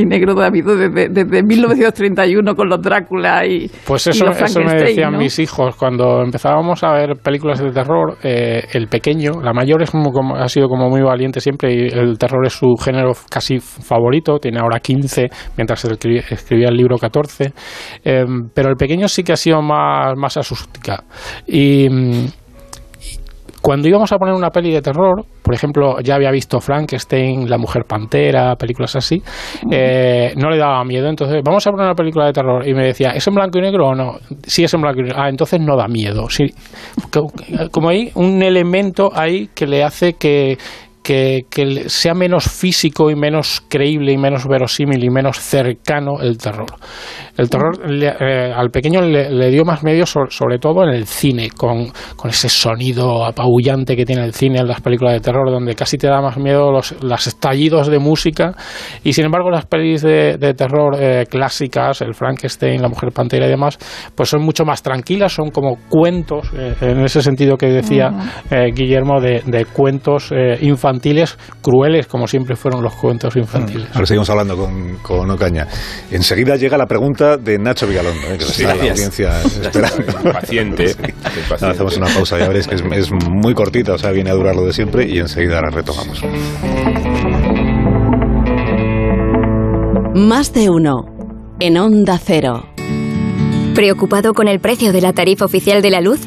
[SPEAKER 1] negro da miedo desde, desde 1931 con los Drácula y,
[SPEAKER 7] Pues
[SPEAKER 1] y
[SPEAKER 7] eso,
[SPEAKER 1] los
[SPEAKER 7] eso me decían
[SPEAKER 1] ¿no?
[SPEAKER 7] mis hijos cuando empezábamos a ver películas de terror. eh, el pequeño, la mayor es como, como- ha sido como muy valiente siempre y el terror es su género casi favorito. Tiene ahora 15, mientras escribía, escribía el libro 14. eh, pero el pequeño sí que ha sido más, más asustica. Y. cuando íbamos a poner una peli de terror, por ejemplo, ya había visto Frankenstein, La Mujer Pantera, películas así, eh, no le daba miedo. Entonces, vamos a poner una película de terror. Y me decía, ¿es en blanco y negro o no? Sí, es en blanco y negro. Ah, entonces no da miedo. Sí. Co- Como hay un elemento ahí que le hace que, que, sea menos físico y menos creíble y menos verosímil y menos cercano el terror. El terror le- eh, al pequeño le, le dio más medios, so- sobre todo en el cine, con, con ese sonido apabullante que tiene el cine en las películas de terror, donde casi te da más miedo los, los estallidos de música. Y sin embargo, las pelis de, de terror eh, clásicas, el Frankenstein, la Mujer Pantera y demás, pues son mucho más tranquilas, son como cuentos, eh, en ese sentido que decía Guillermo, de, de cuentos eh, infantiles crueles, como siempre fueron los cuentos infantiles.
[SPEAKER 2] Ahora seguimos hablando con, con Ocaña. Enseguida llega la pregunta de Nacho Vigalondo, ¿eh? que
[SPEAKER 12] Sí,
[SPEAKER 2] está la audiencia esperando.
[SPEAKER 12] Paciente,
[SPEAKER 2] Sí.
[SPEAKER 12] paciente.
[SPEAKER 2] Ahora hacemos una pausa, ya veréis que es, es muy cortita, o sea, viene a durar lo de siempre y enseguida la retomamos.
[SPEAKER 13] Más de uno. En Onda Cero.
[SPEAKER 14] ¿Preocupado con el precio de la tarifa oficial de la luz?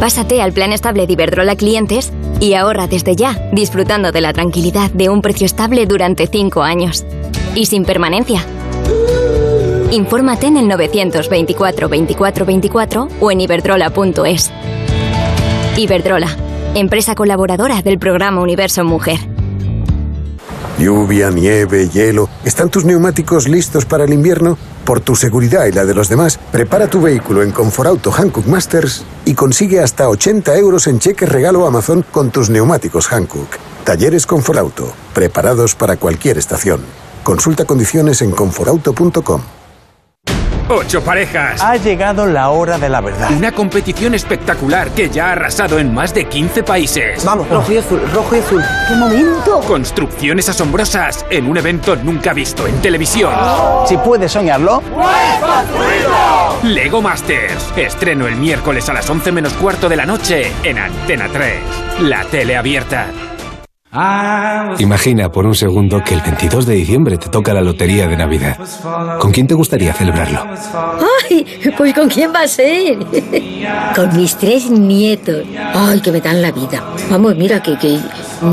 [SPEAKER 14] Pásate al plan estable de Iberdrola Clientes y ahorra desde ya, disfrutando de la tranquilidad de un precio estable durante 5 años. Y sin permanencia. Infórmate en el 924 24 24 o en iberdrola.es. Iberdrola, empresa colaboradora del programa Universo Mujer.
[SPEAKER 15] Lluvia, nieve, hielo. ¿Están tus neumáticos listos para el invierno? Por tu seguridad y la de los demás, prepara tu vehículo en Conforauto Hankook Masters y consigue hasta 80 euros en cheque regalo Amazon con tus neumáticos Hankook. Talleres Conforauto, preparados para cualquier estación. Consulta condiciones en conforauto.com.
[SPEAKER 16] Ocho parejas.
[SPEAKER 17] Ha llegado la hora de la verdad.
[SPEAKER 16] Una competición espectacular que ya ha arrasado en más de 15 países.
[SPEAKER 17] Vamos, rojo y azul, rojo y azul. ¡Qué momento!
[SPEAKER 16] Construcciones asombrosas en un evento nunca visto en televisión.
[SPEAKER 17] Si puedes soñarlo.
[SPEAKER 16] Lego Masters. Estreno el miércoles a las 11 menos cuarto de la noche en Antena 3. La tele abierta.
[SPEAKER 18] Imagina por un segundo que el 22 de diciembre te toca la lotería de Navidad. ¿Con quién te gustaría celebrarlo?
[SPEAKER 19] ¡Ay! Pues ¿con quién va a ser? Con mis tres nietos. ¡Ay, que me dan la vida! Vamos, mira, que, que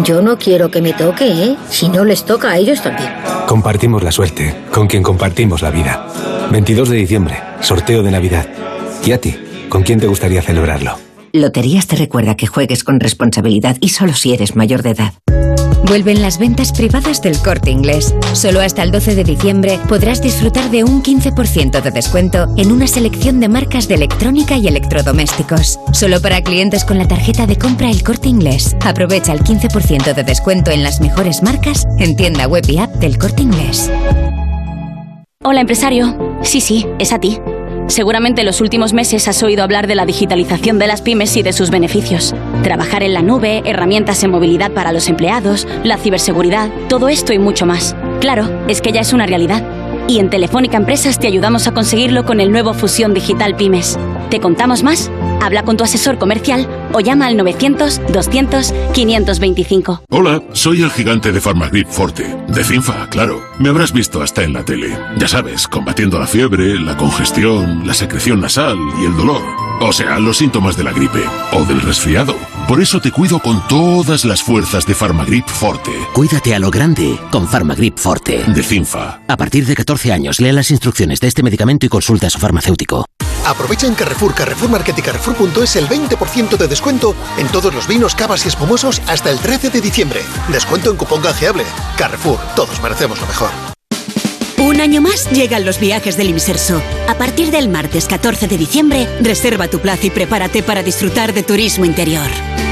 [SPEAKER 19] yo no quiero que me toque, ¿eh? Si no les toca a ellos también.
[SPEAKER 18] Compartimos la suerte, con quien compartimos la vida. 22 de diciembre, sorteo de Navidad. ¿Y a ti? ¿Con quién te gustaría celebrarlo?
[SPEAKER 20] Loterías te recuerda que juegues con responsabilidad y solo si eres mayor de edad.
[SPEAKER 21] Vuelven las ventas privadas del corte inglés. Solo hasta el 12 de diciembre podrás disfrutar de un 15% de descuento en una selección de marcas de electrónica y electrodomésticos. Solo para clientes con la tarjeta de compra El corte inglés. Aprovecha el 15% de descuento en las mejores marcas en tienda web y app del corte inglés.
[SPEAKER 22] Hola, empresario. Sí, sí, es a ti. Seguramente en los últimos meses has oído hablar de la digitalización de las pymes y de sus beneficios. Trabajar en la nube, herramientas en movilidad para los empleados, la ciberseguridad, todo esto y mucho más. Claro, es que ya es una realidad. Y en Telefónica Empresas te ayudamos a conseguirlo con el nuevo Fusión Digital Pymes. ¿Te contamos más? Habla con tu asesor comercial o llama al 900-200-525.
[SPEAKER 23] Hola, soy el gigante de Farmagrip Forte, de Cinfa, claro. Me habrás visto hasta en la tele. Ya sabes, combatiendo la fiebre, la congestión, la secreción nasal y el dolor. O sea, los síntomas de la gripe o del resfriado. Por eso te cuido con todas las fuerzas de Farmagrip Forte.
[SPEAKER 24] Cuídate a lo grande con Farmagrip Forte.
[SPEAKER 23] De Cinfa.
[SPEAKER 24] A partir de 14 años, lea las instrucciones de este medicamento y consulta a su farmacéutico.
[SPEAKER 25] Aprovecha en Carrefour, Carrefour Market y Carrefour.es el 20% de descuento en todos los vinos, cavas y espumosos hasta el 13 de diciembre. Descuento en cupón canjeable. Carrefour, todos merecemos lo mejor.
[SPEAKER 26] Un año más llegan los viajes del Inserso. A partir del martes 14 de diciembre, reserva tu plaza y prepárate para disfrutar de turismo interior.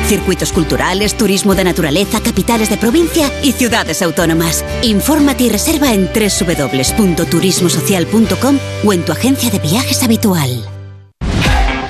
[SPEAKER 26] Circuitos culturales, turismo de naturaleza, capitales de provincia y ciudades autónomas. Infórmate y reserva en www.turismosocial.com o en tu agencia de viajes habitual.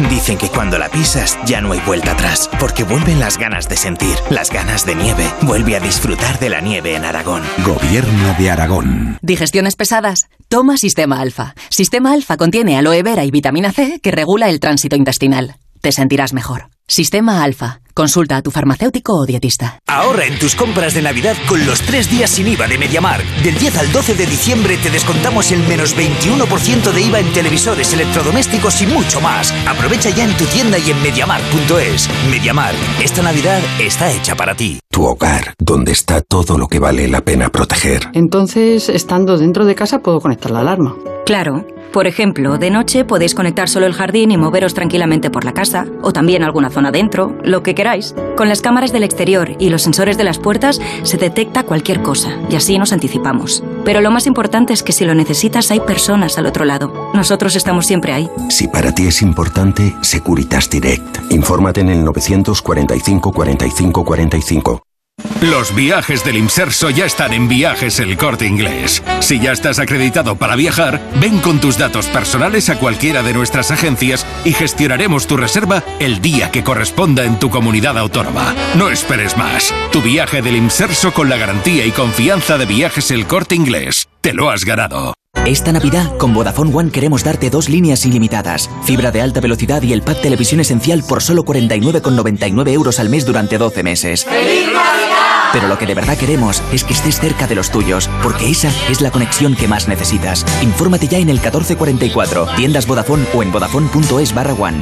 [SPEAKER 27] Dicen que cuando la pisas ya no hay vuelta atrás, porque vuelven las ganas de sentir, las ganas de nieve. Vuelve a disfrutar de la nieve en Aragón.
[SPEAKER 28] Gobierno de Aragón.
[SPEAKER 29] ¿Digestiones pesadas? Toma Sistema Alfa. Sistema Alfa contiene aloe vera y vitamina C que regula el tránsito intestinal. Te sentirás mejor. Sistema Alfa. Consulta a tu farmacéutico o dietista.
[SPEAKER 30] Ahorra en tus compras de Navidad con los tres días sin IVA de MediaMark. Del 10 al 12 de diciembre te descontamos el menos 21% de IVA en televisores, electrodomésticos y mucho más. Aprovecha ya en tu tienda y en MediaMark.es. MediaMark. Esta Navidad está hecha para ti.
[SPEAKER 28] Tu hogar, donde está todo lo que vale la pena proteger.
[SPEAKER 31] Entonces, estando dentro de casa, puedo conectar la alarma.
[SPEAKER 12] Claro. Por ejemplo, de noche podéis conectar solo el jardín y moveros tranquilamente por la casa, o también alguna zona dentro, lo que queráis. Con las cámaras del exterior y los sensores de las puertas se detecta cualquier cosa, y así nos anticipamos. Pero lo más importante es que si lo necesitas hay personas al otro lado. Nosotros estamos siempre ahí.
[SPEAKER 28] Si para ti es importante, Securitas Direct. Infórmate en el 945 45 45.
[SPEAKER 32] Los viajes del Imserso ya están en Viajes El Corte Inglés. Si ya estás acreditado para viajar, ven con tus datos personales a cualquiera de nuestras agencias y gestionaremos tu reserva el día que corresponda en tu comunidad autónoma. No esperes más. Tu viaje del Imserso con la garantía y confianza de Viajes El Corte Inglés. Te lo has ganado.
[SPEAKER 33] Esta Navidad, con Vodafone One queremos darte dos líneas ilimitadas, fibra de alta velocidad y el pack televisión esencial por solo 49,99 euros al mes durante 12 meses. Pero lo que de verdad queremos es que estés cerca de los tuyos, porque esa es la conexión que más necesitas. Infórmate ya en el 1444, tiendas Vodafone o en vodafone.es barra one.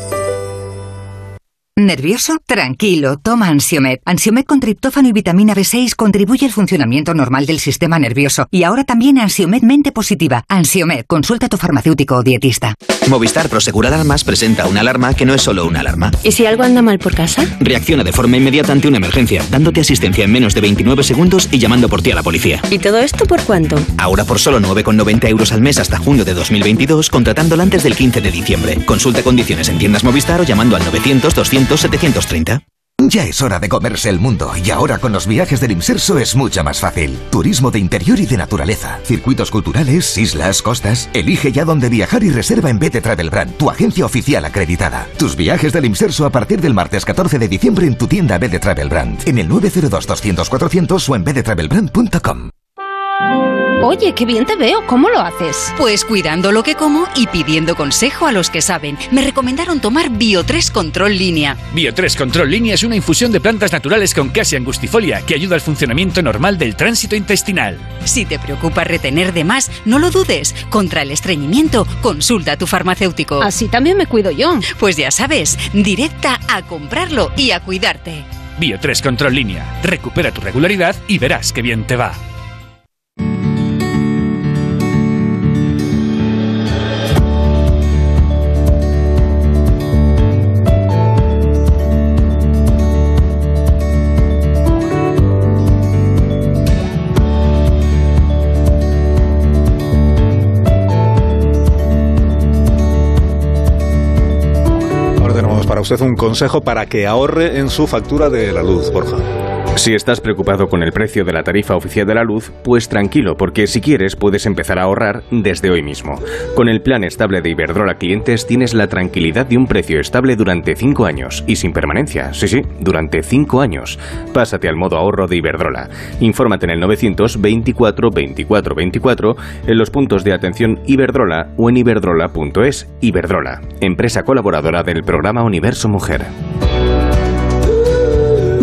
[SPEAKER 34] ¿Nervioso? Tranquilo, toma Ansiomed. Ansiomed con triptófano y vitamina B6 contribuye al funcionamiento normal del sistema nervioso. Y ahora también Ansiomed Mente Positiva. Ansiomed, consulta a tu farmacéutico o dietista.
[SPEAKER 35] Movistar Prosegur Alarmas presenta una alarma que no es solo una alarma.
[SPEAKER 36] ¿Y si algo anda mal por casa?
[SPEAKER 35] Reacciona de forma inmediata ante una emergencia, dándote asistencia en menos de 29 segundos y llamando por ti a la policía.
[SPEAKER 36] ¿Y todo esto por cuánto?
[SPEAKER 35] Ahora por solo 9,90 euros al mes hasta junio de 2022, contratándola antes del 15 de diciembre. Consulta condiciones en tiendas Movistar o llamando al 900 200 730.
[SPEAKER 37] Ya es hora de comerse el mundo y ahora con los viajes del Imserso es mucho más fácil. Turismo de interior y de naturaleza, circuitos culturales, islas, costas. Elige ya dónde viajar y reserva en BT Travel Brand, tu agencia oficial acreditada. Tus viajes del Imserso a partir del martes 14 de diciembre en tu tienda BT Travel Brand, en el 902 200 400 o en bdtravelbrand.com.
[SPEAKER 21] Oye, qué bien te veo. ¿Cómo lo haces?
[SPEAKER 29] Pues cuidando lo que como y pidiendo consejo a los que saben. Me recomendaron tomar Bio3 Control Línea.
[SPEAKER 16] Bio3 Control Línea es una infusión de plantas naturales con casi angustifolia que ayuda al funcionamiento normal del tránsito intestinal.
[SPEAKER 29] Si te preocupa retener de más, no lo dudes. Contra el estreñimiento, consulta a tu farmacéutico.
[SPEAKER 21] Así también me cuido yo.
[SPEAKER 29] Pues ya sabes, directa a comprarlo y a cuidarte.
[SPEAKER 16] Bio3 Control Línea. Recupera tu regularidad y verás qué bien te va.
[SPEAKER 2] Usted un consejo para que ahorre en su factura de la luz, Borja.
[SPEAKER 38] Si estás preocupado con el precio de la tarifa oficial de la luz, pues tranquilo, porque si quieres puedes empezar a ahorrar desde hoy mismo. Con el plan estable de Iberdrola Clientes tienes la tranquilidad de un precio estable durante 5 años y sin permanencia. Sí, sí, durante 5 años. Pásate al modo ahorro de Iberdrola. Infórmate en el 924 24 24 en los puntos de atención Iberdrola o en iberdrola.es. Iberdrola, empresa colaboradora del programa Universo Mujer.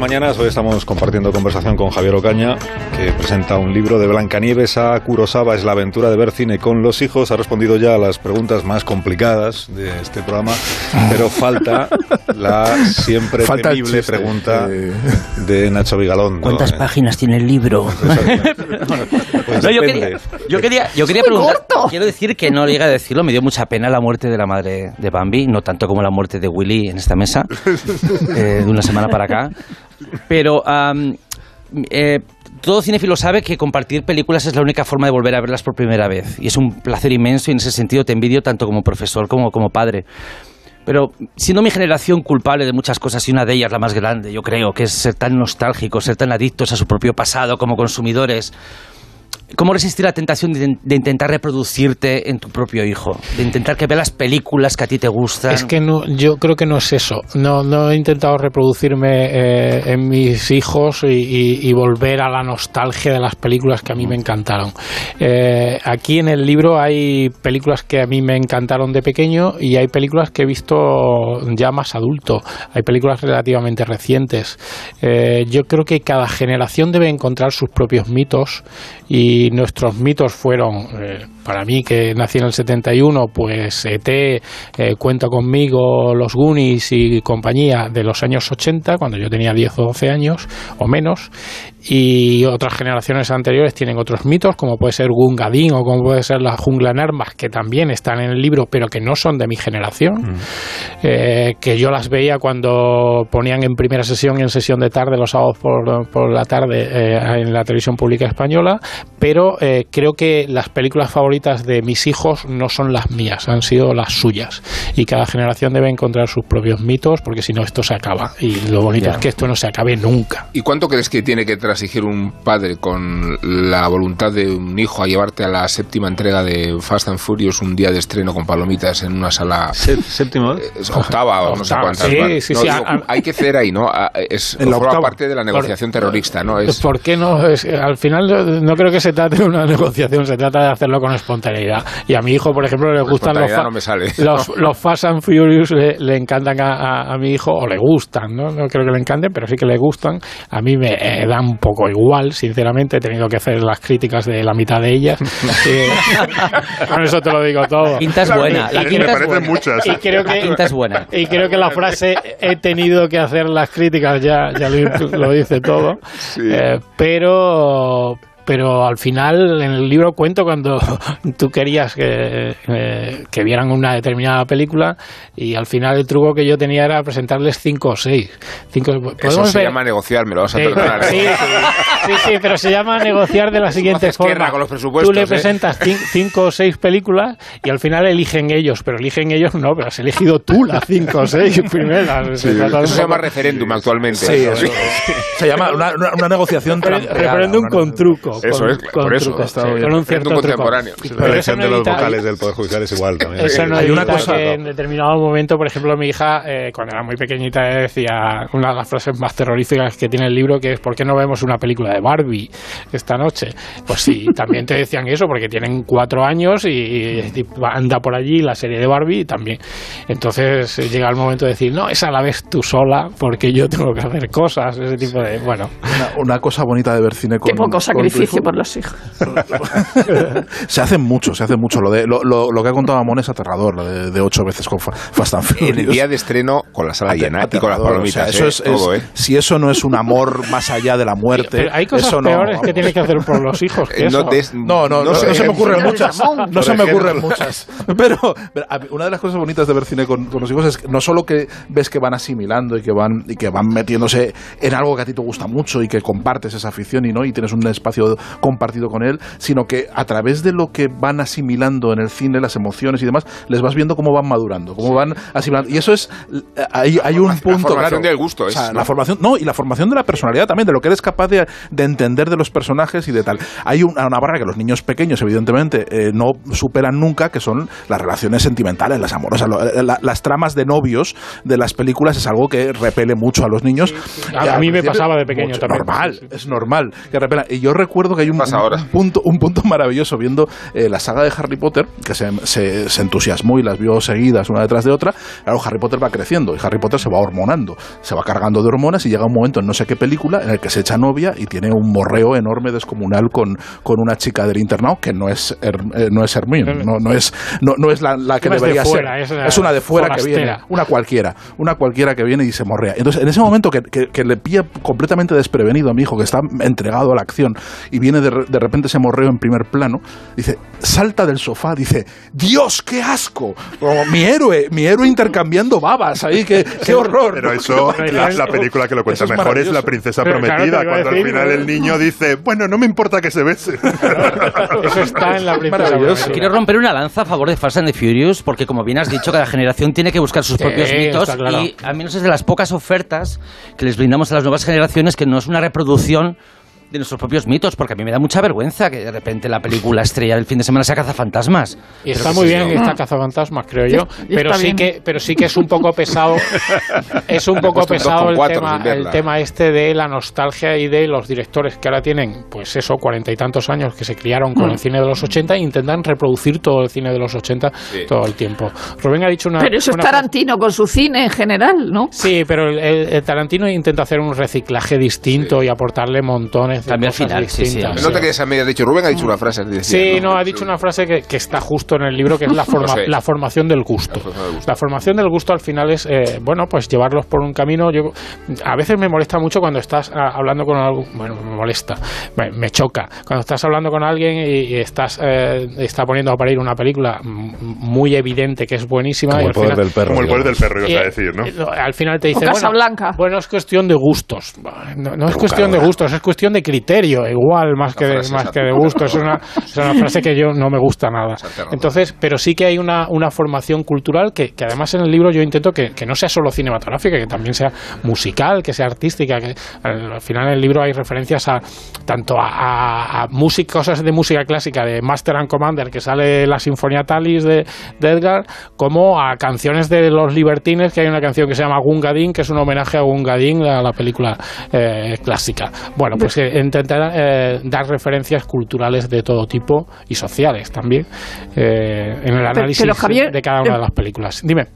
[SPEAKER 2] Mañanas. Hoy estamos compartiendo conversación con Javier Ocaña, que presenta un libro de Blancanieves a Kurosawa. Es la aventura de ver cine con los hijos. Ha respondido ya a las preguntas más complicadas de este programa, pero falta la siempre
[SPEAKER 7] Falta
[SPEAKER 2] temible
[SPEAKER 7] chiste.
[SPEAKER 2] pregunta
[SPEAKER 7] Eh.
[SPEAKER 2] de Nacho Vigalondo.
[SPEAKER 39] ¿Cuántas
[SPEAKER 2] Eh,
[SPEAKER 39] páginas tiene el libro?
[SPEAKER 2] pues
[SPEAKER 39] No, yo, quería, yo quería, yo quería preguntar. Quiero decir que no llega a decirlo. Me dio mucha pena la muerte de la madre de Bambi, no tanto como la muerte de Willy en esta mesa, eh, de una semana para acá. Pero am, eh, todo cinéfilo sabe que compartir películas es la única forma de volver a verlas por primera vez. Y es un placer inmenso y en ese sentido te envidio tanto como profesor como como padre. Pero siendo mi generación culpable de muchas cosas y una de ellas la más grande, yo creo, que es ser tan nostálgicos, ser tan adictos a su propio pasado como consumidores, ¿cómo resistir la tentación de, de intentar reproducirte en tu propio hijo? De intentar que vea las películas que a ti te gustan.
[SPEAKER 7] Es que no, yo creo que no es eso. No, no he intentado reproducirme eh, en mis hijos y, y- y volver a la nostalgia de las películas que a mí me encantaron. Eh, aquí en el libro hay películas que a mí me encantaron de pequeño y hay películas que he visto ya más adulto. Hay películas relativamente recientes. Eh, yo creo que cada generación debe encontrar sus propios mitos y nuestros mitos fueron, eh, para mí que nací en el 71, pues ET, eh, Cuenta conmigo, Los Goonies y compañía de los años 80, cuando yo tenía 10 o 12 años o menos, y otras generaciones anteriores tienen otros mitos, como puede ser Gungadin o como puede ser La Jungla en Armas, que también están en el libro, pero que no son de mi generación, eh, que yo las veía cuando ponían en primera sesión y en sesión de tarde los sábados por, por la tarde eh, en la televisión pública española, pero eh, creo que las películas favoritas de mis hijos no son las mías, han sido las suyas. Y cada generación debe encontrar sus propios mitos, porque si no esto se acaba. Y lo bonito
[SPEAKER 4] Ya.
[SPEAKER 7] es que esto no se acabe nunca.
[SPEAKER 4] ¿Y cuánto crees que tiene que transigir un padre con la voluntad de un hijo a llevarte a la séptima entrega de Fast and Furious un día de estreno con palomitas en una sala
[SPEAKER 2] séptima
[SPEAKER 4] octava o no sé cuántas
[SPEAKER 7] sí, sí,
[SPEAKER 4] No,
[SPEAKER 7] sí,
[SPEAKER 4] digo,
[SPEAKER 7] a- a-
[SPEAKER 4] hay que ceder ahí no A- es
[SPEAKER 7] En la
[SPEAKER 4] forma
[SPEAKER 7] octava.
[SPEAKER 4] parte de la negociación terrorista no es
[SPEAKER 7] ¿Por qué no? Es- al final no- no creo que se trate de una negociación, se trata de hacerlo con espontaneidad. Y a mi hijo, por ejemplo, le gustan los, fa-
[SPEAKER 4] no me sale.
[SPEAKER 7] los, los Fast and Furious, le, le encantan a, a- a mi hijo, o le gustan, ¿no? No creo que le encanten, pero sí que le gustan. A mí me eh, da un poco igual, sinceramente, he tenido que hacer las críticas de la mitad de ellas. Eh, con eso te lo digo todo.
[SPEAKER 39] Quinta es buena, la
[SPEAKER 7] Y-
[SPEAKER 39] quinta
[SPEAKER 7] y-
[SPEAKER 39] es buena.
[SPEAKER 7] Y creo que,
[SPEAKER 39] La quinta es buena.
[SPEAKER 7] y creo que la frase he tenido que hacer las críticas ya, ya lo, lo dice todo. Eh, pero pero al final en el libro cuento cuando tú querías que, eh, que vieran una determinada película y al final el truco que yo tenía era presentarles cinco o seis. Cinco,
[SPEAKER 4] eso
[SPEAKER 7] ¿podemos
[SPEAKER 4] se
[SPEAKER 7] ver?
[SPEAKER 4] llama negociar me lo vas a
[SPEAKER 7] Sí,
[SPEAKER 4] perdonar
[SPEAKER 7] sí,
[SPEAKER 4] ¿eh?
[SPEAKER 7] sí, sí, pero se llama negociar de la siguiente
[SPEAKER 4] guerra
[SPEAKER 7] forma.
[SPEAKER 4] con los presupuestos,
[SPEAKER 7] Tú le
[SPEAKER 4] ¿eh?
[SPEAKER 7] presentas cin- cinco o seis películas y al final eligen ellos, pero eligen ellos no, pero has elegido tú las cinco o seis primeras. Se
[SPEAKER 4] eso se llama referéndum actualmente
[SPEAKER 7] Sí,
[SPEAKER 4] Eso.
[SPEAKER 3] Se llama una, una- una negociación
[SPEAKER 7] Referéndum con truco.
[SPEAKER 4] Eso
[SPEAKER 7] con-
[SPEAKER 4] es,
[SPEAKER 7] con
[SPEAKER 4] por eso.
[SPEAKER 7] truco,
[SPEAKER 4] Está
[SPEAKER 7] sí,
[SPEAKER 4] bien.
[SPEAKER 7] con un cierto truco.
[SPEAKER 4] contemporáneo.
[SPEAKER 2] La elección
[SPEAKER 7] no
[SPEAKER 2] de los vocales del Poder Judicial es igual también.
[SPEAKER 7] Eso no
[SPEAKER 3] Hay una cosa-
[SPEAKER 7] que en determinado momento, por ejemplo, mi hija, eh, cuando era muy pequeñita, decía una de las frases más terroríficas que tiene el libro, que es ¿por qué no vemos una película de Barbie esta noche? Pues sí, también te decían eso, porque tienen cuatro años y, y anda por allí la serie de Barbie también. Entonces eh, llega el momento de decir, no, esa la ves tú sola, porque yo tengo que hacer cosas, ese tipo de... Bueno,
[SPEAKER 3] Una, una cosa bonita de ver cine con
[SPEAKER 1] Qué poco sacrificio por los hijos.
[SPEAKER 3] se hace mucho, se hace mucho. Lo, de, lo, lo, lo que ha contado Amón es aterrador, lo de, de ocho veces con Fa- Fast and
[SPEAKER 4] en el
[SPEAKER 3] Furious.
[SPEAKER 4] día de estreno con la sala llena y con las palomitas
[SPEAKER 3] o sea, eso
[SPEAKER 4] ¿eh?
[SPEAKER 3] es,
[SPEAKER 4] todo
[SPEAKER 3] es-
[SPEAKER 4] ¿eh?
[SPEAKER 3] Si eso no es un amor más allá de la muerte,
[SPEAKER 7] pero hay cosas
[SPEAKER 3] eso no,
[SPEAKER 7] peores que tienes que hacer por los hijos que eso.
[SPEAKER 4] no des-
[SPEAKER 3] No, no, no,
[SPEAKER 4] No
[SPEAKER 3] se-
[SPEAKER 4] sé.
[SPEAKER 3] no se me ocurren muchas. No se me ocurren muchas. Pero, una de las cosas bonitas de ver cine con, con los hijos es que no solo que ves que van asimilando y que van y que van metiéndose en algo que a ti te gusta mucho y que compartes esa afición y no y tienes un espacio compartido con él, sino que a través de lo que van asimilando en el cine, las emociones y demás, les vas viendo cómo van madurando, cómo van asimilando. Y eso es hay, hay un punto
[SPEAKER 4] formación
[SPEAKER 3] claro.
[SPEAKER 4] del gusto es,
[SPEAKER 3] O sea,
[SPEAKER 4] ¿no?
[SPEAKER 3] la formación, no, y la formación de la personalidad también, de lo que eres capaz de, de entender de los personajes y de tal. Hay una, una barra que los niños pequeños, evidentemente, eh, no superan nunca, que son las relaciones sentimentales, las amorosas, lo- eh, la- las tramas de novios de las películas es algo que repele mucho a los niños.
[SPEAKER 7] A- mí me pasaba de pequeño
[SPEAKER 3] mucho-
[SPEAKER 7] también.
[SPEAKER 3] Normal,
[SPEAKER 7] sí.
[SPEAKER 3] es normal que repela. Y yo recuerdo recuerdo que hay un, un punto, un punto maravilloso viendo eh, la saga de Harry Potter, que se, se, se entusiasmó y las vio seguidas una detrás de otra. Claro, Harry Potter va creciendo y Harry Potter se va hormonando, se va cargando de hormonas y llega un momento en no sé qué película en el que se echa novia y tiene un morreo enorme descomunal con, con una chica del internado que no es, Her- eh, no es Hermione, no, no es, no, no es la, la que
[SPEAKER 7] Una es de
[SPEAKER 3] debería
[SPEAKER 7] fuera,
[SPEAKER 3] ser.
[SPEAKER 7] es una
[SPEAKER 3] Es una de fuera que viene, una cualquiera, una cualquiera que viene y se morrea. Entonces, en ese momento que, que- que le pilla completamente desprevenido a mi hijo, que está entregado a la acción, y viene de, de repente ese morreo en primer plano, dice, salta del sofá, dice, Dios, qué asco, como mi héroe, mi héroe intercambiando babas ahí, qué, qué horror.
[SPEAKER 6] Pero eso, la, la película que lo cuenta
[SPEAKER 3] es
[SPEAKER 6] mejor es La. Princesa
[SPEAKER 3] Pero claro,
[SPEAKER 6] Prometida,
[SPEAKER 3] a
[SPEAKER 6] cuando al
[SPEAKER 3] decir,
[SPEAKER 6] final
[SPEAKER 3] ¿no?
[SPEAKER 6] el niño dice, bueno, no me importa que se bese.
[SPEAKER 7] Eso está en la princesa. Prometida.
[SPEAKER 39] Quiero romper una lanza a favor de Fast and the Furious porque, como bien has dicho, cada generación tiene que buscar sus
[SPEAKER 7] Sí,
[SPEAKER 39] propios mitos
[SPEAKER 7] claro.
[SPEAKER 39] y al menos es de las pocas ofertas que les brindamos a las nuevas generaciones que no es una reproducción de nuestros propios mitos, porque a mí me da mucha vergüenza que de repente la película estrella del fin de semana sea Cazafantasmas.
[SPEAKER 7] Y está
[SPEAKER 39] ¿qué
[SPEAKER 7] muy bien
[SPEAKER 39] eso?
[SPEAKER 7] esta cazafantasmas, creo yo. Pero
[SPEAKER 39] está
[SPEAKER 7] sí
[SPEAKER 39] bien.
[SPEAKER 7] que, pero sí que es un poco pesado. es un poco pesado el
[SPEAKER 4] 2,4
[SPEAKER 7] tema, el tema este de la nostalgia y de los directores que ahora tienen, pues eso, cuarenta y tantos años que se criaron con
[SPEAKER 1] Mm.
[SPEAKER 7] el cine de los 80 e intentan reproducir todo el cine de los 80 todo el tiempo. Rubén ha dicho una.
[SPEAKER 1] Pero eso es Tarantino con su cine en general, ¿no?
[SPEAKER 7] Sí, pero el, el- el Tarantino intenta hacer un reciclaje distinto y aportarle montones
[SPEAKER 39] Cambia al
[SPEAKER 7] cosas
[SPEAKER 39] final, sí, sí.
[SPEAKER 7] distintas.
[SPEAKER 4] No te quedes a medias. De hecho, Rubén ha dicho una frase. decía,
[SPEAKER 7] Sí, no, ha dicho una frase que, que está justo en el libro, que es la, forma,
[SPEAKER 4] sé.
[SPEAKER 7] la formación del gusto. La formación del gusto al final es, eh, bueno, pues llevarlos por un camino. Yo A veces me molesta mucho cuando estás ah, hablando con algo, bueno, me molesta, me, me choca. Cuando estás hablando con alguien y, y estás eh, está poniendo a parir una película muy evidente que es buenísima.
[SPEAKER 6] Como
[SPEAKER 7] y
[SPEAKER 6] el poder
[SPEAKER 7] final-
[SPEAKER 6] del perro. Como el poder del perro, ibas a
[SPEAKER 7] y-
[SPEAKER 6] decir, ¿no?
[SPEAKER 7] Al final te dice,
[SPEAKER 1] O
[SPEAKER 7] bueno, bueno, es cuestión de gustos. No, no es cuestión de gustos, es cuestión de criterio, igual, más que de, más que de gusto. Es una, es una frase que yo no me gusta nada. Entonces, pero sí que hay una, una formación cultural que, que además en el libro yo intento que, que no sea solo cinematográfica, que también sea musical, que sea artística. Que al, al final en el libro hay referencias a tanto a, a, a música, cosas de música clásica de Master and Commander, que sale la Sinfonía Talis de, de Edgar, como a canciones de los libertines, que hay una canción que se llama Gunga Din, que es un homenaje a Gunga Din, a la película eh, clásica. Bueno, pues eh, intentar eh, dar referencias culturales de todo tipo y sociales también eh, en el análisis
[SPEAKER 1] pero, Javier,
[SPEAKER 7] de cada una de las películas. Dime.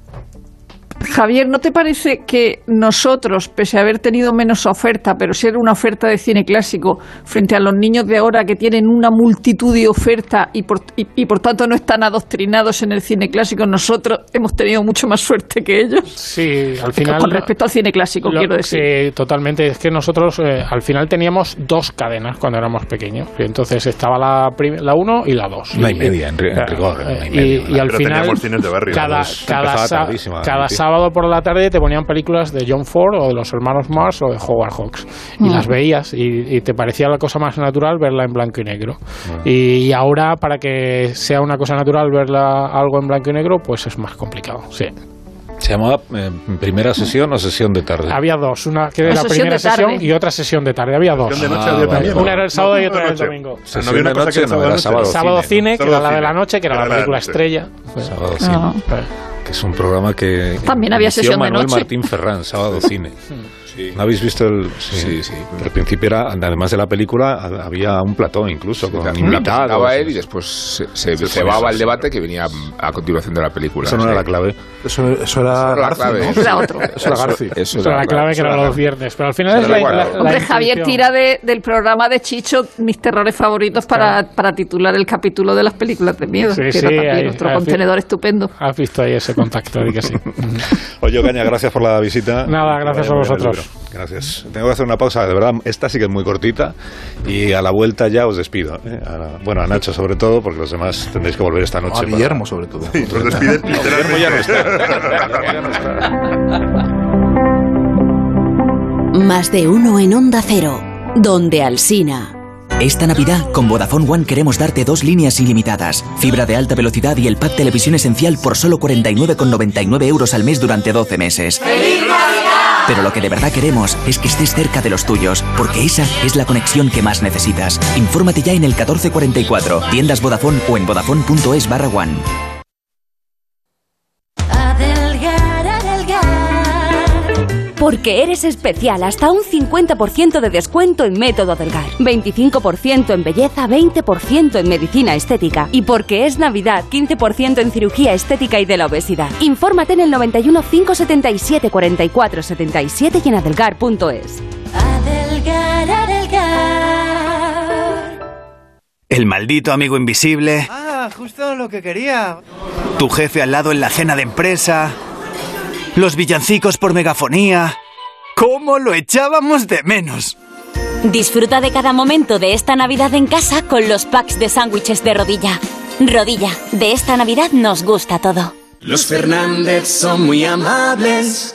[SPEAKER 1] Javier, ¿no te parece que nosotros, pese a haber tenido menos oferta, pero ser una oferta de cine clásico, frente a los niños de ahora que tienen una multitud de oferta y por, y, y por tanto no están adoctrinados en el cine clásico, nosotros hemos tenido mucho más suerte que ellos?
[SPEAKER 7] Sí, al final.
[SPEAKER 1] Con respecto al cine clásico,
[SPEAKER 7] Lo-
[SPEAKER 1] quiero decir.
[SPEAKER 7] Sí, totalmente. Es que nosotros eh, al final teníamos dos cadenas cuando éramos pequeños. Y entonces estaba la 1 y la 2.
[SPEAKER 2] Una y media, en ri- en rigor, y media.
[SPEAKER 7] y, y al
[SPEAKER 6] Pero
[SPEAKER 7] final,
[SPEAKER 6] teníamos cines de barrio,
[SPEAKER 7] cada, cada, cada. Sábado por la tarde te ponían películas de John Ford o de los hermanos Mars o de Howard Hawks. Y
[SPEAKER 1] Mm.
[SPEAKER 7] las veías y, y te parecía la cosa más natural verla en blanco y negro.
[SPEAKER 6] Ah.
[SPEAKER 7] Y, ahora, para que sea una cosa natural verla algo en blanco y negro, pues es más complicado. Sí.
[SPEAKER 2] ¿Se llamaba eh, primera sesión o sesión de tarde?
[SPEAKER 7] Había dos, una que era la primera
[SPEAKER 1] tarde.
[SPEAKER 7] sesión y otra sesión de tarde. Había dos.
[SPEAKER 6] De noche
[SPEAKER 2] Ah,
[SPEAKER 6] había
[SPEAKER 2] vale.
[SPEAKER 7] Una era el sábado y
[SPEAKER 6] No,
[SPEAKER 7] otra era el
[SPEAKER 6] noche.
[SPEAKER 7] domingo.
[SPEAKER 6] O sea, no había una
[SPEAKER 2] de
[SPEAKER 6] cosa
[SPEAKER 2] noche,
[SPEAKER 6] que era
[SPEAKER 2] no, era
[SPEAKER 6] sábado
[SPEAKER 2] sábado cine.
[SPEAKER 7] cine, que
[SPEAKER 6] Sábado
[SPEAKER 7] era la de la noche, que era
[SPEAKER 6] Era
[SPEAKER 7] la
[SPEAKER 6] la
[SPEAKER 7] película
[SPEAKER 6] noche.
[SPEAKER 7] estrella.
[SPEAKER 2] Sábado
[SPEAKER 1] Ah.
[SPEAKER 2] cine. Que es un programa que
[SPEAKER 1] También había sesión de
[SPEAKER 2] Manuel
[SPEAKER 1] noche.
[SPEAKER 2] Martín Ferrán, Sábado Cine. ¿No habéis visto el...? Sí,
[SPEAKER 4] Sí, sí.
[SPEAKER 2] Al principio era, además de la película, había un plató incluso con
[SPEAKER 4] La
[SPEAKER 2] invitados.
[SPEAKER 4] presentaba él y después se, se
[SPEAKER 2] Sí,
[SPEAKER 4] cebaba
[SPEAKER 2] eso,
[SPEAKER 4] el
[SPEAKER 2] sí.
[SPEAKER 4] debate que venía a continuación de la película.
[SPEAKER 2] Eso no era
[SPEAKER 4] Sí.
[SPEAKER 2] la clave.
[SPEAKER 3] Eso, eso era
[SPEAKER 4] Eso era la clave.
[SPEAKER 3] ¿no?
[SPEAKER 1] Era otro.
[SPEAKER 3] Eso era Garci.
[SPEAKER 4] Eso
[SPEAKER 7] era la clave que
[SPEAKER 4] eso
[SPEAKER 7] era los viernes. Pero al final es
[SPEAKER 4] Eso
[SPEAKER 7] la,
[SPEAKER 1] Hombre, Javier tira de- del programa de Chicho mis terrores favoritos para, para titular el capítulo de las películas de miedo,
[SPEAKER 7] Sí,
[SPEAKER 1] que
[SPEAKER 7] sí,
[SPEAKER 1] era también
[SPEAKER 7] ahí-
[SPEAKER 1] contenedor estupendo.
[SPEAKER 7] Has visto ahí ese contacto, que sí.
[SPEAKER 6] Oye, Ocaña, gracias por la visita.
[SPEAKER 7] Nada, gracias a vosotros.
[SPEAKER 6] Gracias. Tengo que hacer una pausa, de verdad, esta sí que es muy cortita y a la vuelta ya os despido. ¿eh? A- bueno, a Nacho sobre todo, porque los demás tendréis que volver esta noche.
[SPEAKER 3] A
[SPEAKER 6] para-
[SPEAKER 3] Guillermo, sobre todo.
[SPEAKER 6] Sí, os despides
[SPEAKER 2] Guillermo ya no
[SPEAKER 40] Más de uno en Onda Cero, donde Alsina.
[SPEAKER 33] Esta Navidad, con Vodafone One queremos darte dos líneas ilimitadas, fibra de alta velocidad y el pack televisión esencial por solo 49,99 euros al mes durante 12 meses. Pero lo que de verdad queremos es que estés cerca de los tuyos, porque esa es la conexión que más necesitas. Infórmate ya en el 1444, tiendas Vodafone o en vodafone.es barra one.
[SPEAKER 21] Porque eres especial, hasta un 50% de descuento en método Delgar, 25% en belleza, 20% en medicina estética. Y porque es Navidad, 15% en cirugía estética y de la obesidad. Infórmate en el 91 577 44 77 y en adelgar.es.
[SPEAKER 41] Adelgar,
[SPEAKER 42] El maldito amigo invisible.
[SPEAKER 43] Ah, justo lo que quería.
[SPEAKER 42] Tu jefe al lado en la cena de empresa. Los villancicos por megafonía. ¿Cómo lo echábamos de menos?
[SPEAKER 21] Disfruta de cada momento de esta Navidad en casa con los packs de sándwiches de rodilla. Rodilla, de esta Navidad nos gusta todo.
[SPEAKER 44] Los Fernández son muy amables.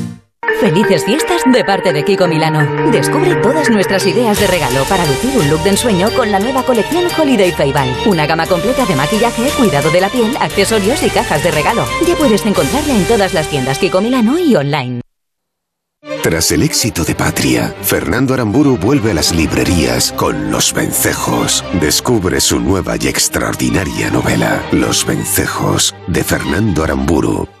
[SPEAKER 21] Felices fiestas de parte de Kiko Milano. Descubre todas nuestras ideas de regalo para lucir un look de ensueño con la nueva colección Holiday Fable. Una gama completa de maquillaje, cuidado de la piel, accesorios y cajas de regalo. Ya puedes encontrarla en todas las tiendas Kiko Milano y online.
[SPEAKER 45] Tras el éxito de Patria, Fernando Aramburu vuelve a las librerías con Los Vencejos. Descubre su nueva y extraordinaria novela, Los Vencejos, de Fernando Aramburu.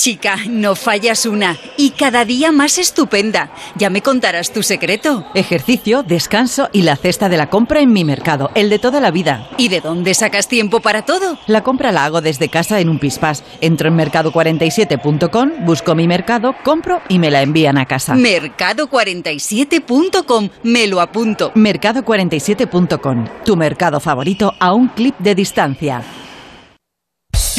[SPEAKER 46] Chica, no fallas una. Y cada día más estupenda. Ya me contarás tu secreto.
[SPEAKER 40] Ejercicio, descanso y la cesta de la compra en mi mercado, el de toda la vida.
[SPEAKER 46] ¿Y de dónde sacas tiempo para todo?
[SPEAKER 40] La compra la hago desde casa en un pispás. Entro en mercado47.com, busco mi mercado, compro y me la envían a casa.
[SPEAKER 46] Mercado47.com, me lo apunto.
[SPEAKER 40] Mercado47.com, tu mercado favorito a un clip de distancia.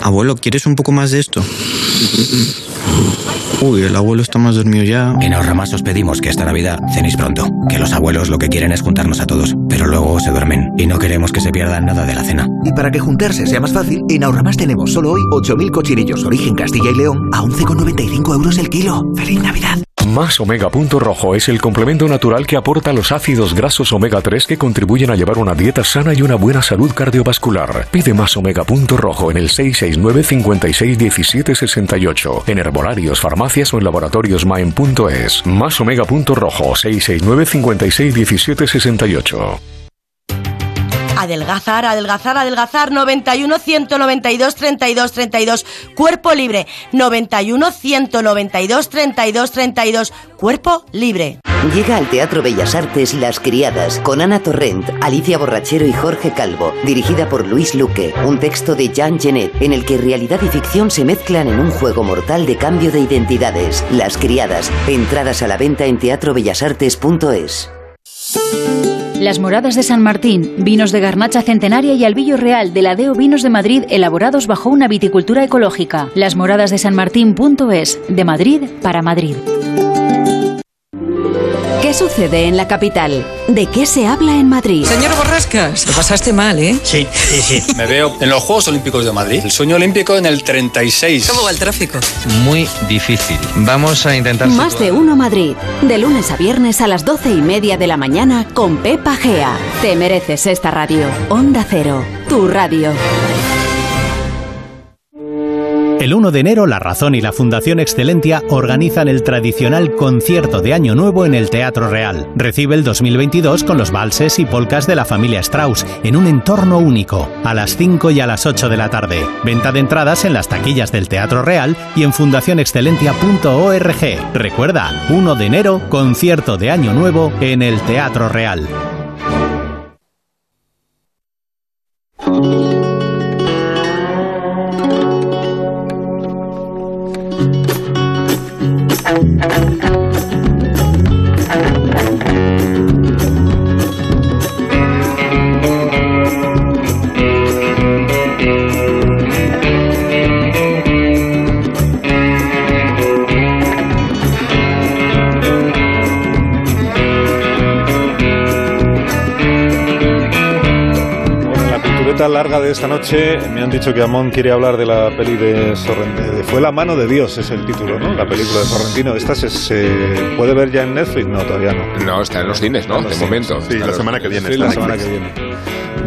[SPEAKER 47] Abuelo, ¿quieres un poco más de esto? Uy, el abuelo está más dormido ya.
[SPEAKER 48] En Ahorramás os pedimos que esta Navidad cenéis pronto. Que los abuelos lo que quieren es juntarnos a todos, pero luego se duermen y no queremos que se pierdan nada de la cena.
[SPEAKER 37] Y para que juntarse sea más fácil, en Ahorramás tenemos solo hoy 8.000 cochinillos origen Castilla y León a 11,95 euros el kilo. ¡Feliz Navidad!
[SPEAKER 49] Más Omega Punto Rojo es el complemento natural que aporta los ácidos grasos omega 3 que contribuyen a llevar una dieta sana y una buena salud cardiovascular. Pide más Omega Punto Rojo en el 669 56 17 68 en herbolarios, farmacias o en laboratorios Maen.es. Más Omega Punto Rojo 669 56 17 68.
[SPEAKER 50] Adelgazar, adelgazar, adelgazar. 91 192 32 32. Cuerpo libre. 91 192 32 32. Cuerpo libre.
[SPEAKER 51] Llega al Teatro Bellas Artes Las Criadas con Ana Torrent, Alicia Borrachero y Jorge Calvo, dirigida por Luis Luque, un texto de Jean Genet en el que realidad y ficción se mezclan en un juego mortal de cambio de identidades. Las Criadas, entradas a la venta en teatrobellasartes.es.
[SPEAKER 21] Las Moradas de San Martín, vinos de garnacha centenaria y albillo real de la Deo Vinos de Madrid elaborados bajo una viticultura ecológica. Las Moradas de San Martín.es, de Madrid para Madrid. ¿Qué sucede en la capital? ¿De qué se habla en Madrid?
[SPEAKER 52] Señor Borrascas, lo pasaste mal, ¿eh?
[SPEAKER 53] Sí, sí, sí. Me veo en los Juegos Olímpicos de Madrid. El sueño olímpico en el 36.
[SPEAKER 52] ¿Cómo va el tráfico?
[SPEAKER 54] Muy difícil. Vamos a intentar...
[SPEAKER 21] Más de uno Madrid. De lunes a viernes a las doce y media de la mañana con Pepa Gea. Te mereces esta radio. Onda Cero. Tu radio.
[SPEAKER 55] El 1 de enero, La Razón y la Fundación Excelentia organizan el tradicional concierto de Año Nuevo en el Teatro Real. Recibe el 2022 con los valses y polcas de la familia Strauss en un entorno único, a las 5 y a las 8 de la tarde. Venta de entradas en las taquillas del Teatro Real y en fundacionexcelentia.org. Recuerda, 1 de enero, concierto de Año Nuevo en el Teatro Real.
[SPEAKER 2] Larga de esta noche me han dicho que Amón quiere hablar de la peli de Sorrentino. Fue la mano de Dios, es el título, ¿no? La película de Sorrentino. ¿Esta se, se puede ver ya en Netflix? No, todavía no.
[SPEAKER 4] No, está en los cines, ¿no? De momento.
[SPEAKER 2] Sí, la semana que viene. Sí, la semana que viene.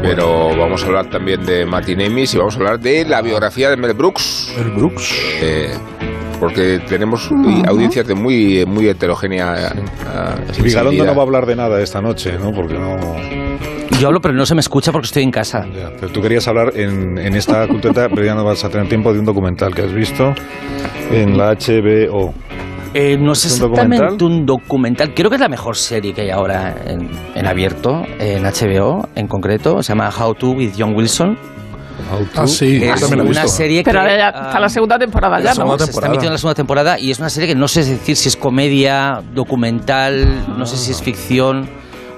[SPEAKER 4] Pero vamos a hablar también de Martin Amis y vamos a hablar de la biografía de Mel Brooks.
[SPEAKER 3] Mel Brooks.
[SPEAKER 4] porque tenemos audiencias de muy, muy heterogénea. eh,
[SPEAKER 2] Vigalondo no va a hablar de nada esta noche, ¿no? Porque no...
[SPEAKER 39] Yo hablo, pero no se me escucha porque estoy en casa.
[SPEAKER 2] Pero tú querías hablar en, en esta cultureta, pero ya no vas a tener tiempo de un documental que has visto en la HBO.
[SPEAKER 39] Eh, no es
[SPEAKER 2] ¿Es un
[SPEAKER 39] exactamente
[SPEAKER 2] documental?
[SPEAKER 39] un documental. Creo que es la mejor serie que hay ahora en, en abierto, en HBO en concreto. Se llama How to with John Wilson.
[SPEAKER 3] Ah, sí,
[SPEAKER 39] es una
[SPEAKER 3] visto.
[SPEAKER 39] serie
[SPEAKER 1] Pero
[SPEAKER 39] que,
[SPEAKER 1] ahora ya
[SPEAKER 39] ah,
[SPEAKER 1] está la segunda temporada ya,
[SPEAKER 39] no,
[SPEAKER 1] ¿no?
[SPEAKER 39] se está emitiendo en la segunda temporada y es una serie que no sé decir si es comedia, documental, no sé si es ficción,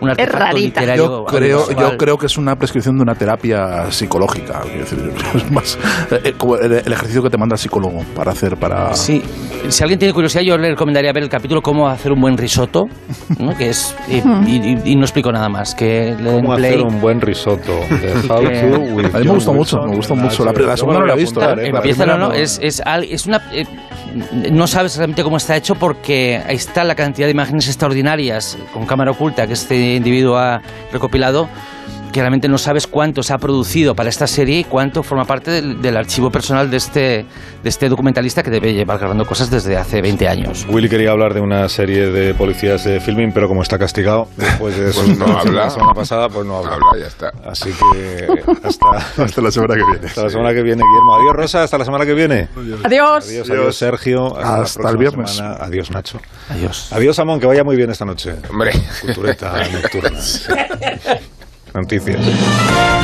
[SPEAKER 39] un artefacto
[SPEAKER 1] rarita.
[SPEAKER 39] literario.
[SPEAKER 3] Yo creo, yo creo que es una prescripción de una terapia psicológica. decir, es más eh, como el, el ejercicio que te manda el psicólogo para hacer para.
[SPEAKER 39] Sí, si alguien tiene curiosidad, yo le recomendaría ver el capítulo Cómo hacer un buen risotto, ¿no? que es y, y- y- y no explico nada más. Que
[SPEAKER 2] ¿Cómo
[SPEAKER 39] play.
[SPEAKER 2] hacer un buen risotto? How
[SPEAKER 39] Que-
[SPEAKER 2] to with
[SPEAKER 3] A mí me gustó mucho, me gustó mucho. La,
[SPEAKER 2] HBO.
[SPEAKER 3] la
[SPEAKER 2] Yo
[SPEAKER 3] segunda
[SPEAKER 2] me
[SPEAKER 3] no la he visto. ¿eh? La
[SPEAKER 39] Empieza, no, no, es, es, al- es una... eh, no sabes realmente cómo está hecho porque ahí está la cantidad de imágenes extraordinarias con cámara oculta que este individuo ha recopilado que realmente no sabes cuánto se ha producido para esta serie y cuánto forma parte del, del archivo personal de este, de este documentalista que debe llevar grabando cosas desde hace 20 años.
[SPEAKER 2] Willy quería hablar de una serie de policías de filming, pero como está castigado después de eso
[SPEAKER 4] Pues no habla.
[SPEAKER 2] la semana pasada, pues no habla.
[SPEAKER 4] Habla, ya está.
[SPEAKER 2] Así que hasta,
[SPEAKER 3] hasta la semana que viene.
[SPEAKER 2] Hasta la semana que viene, Guillermo. Adiós, Rosa, hasta la semana que viene.
[SPEAKER 1] Adiós.
[SPEAKER 2] Adiós, adiós, Sergio. Hasta,
[SPEAKER 3] Hasta el viernes.
[SPEAKER 2] semana. Adiós, Nacho.
[SPEAKER 39] Adiós.
[SPEAKER 2] Adiós, Amón, que vaya muy bien esta noche.
[SPEAKER 4] Hombre.
[SPEAKER 2] Cultureta nocturna. Noticias.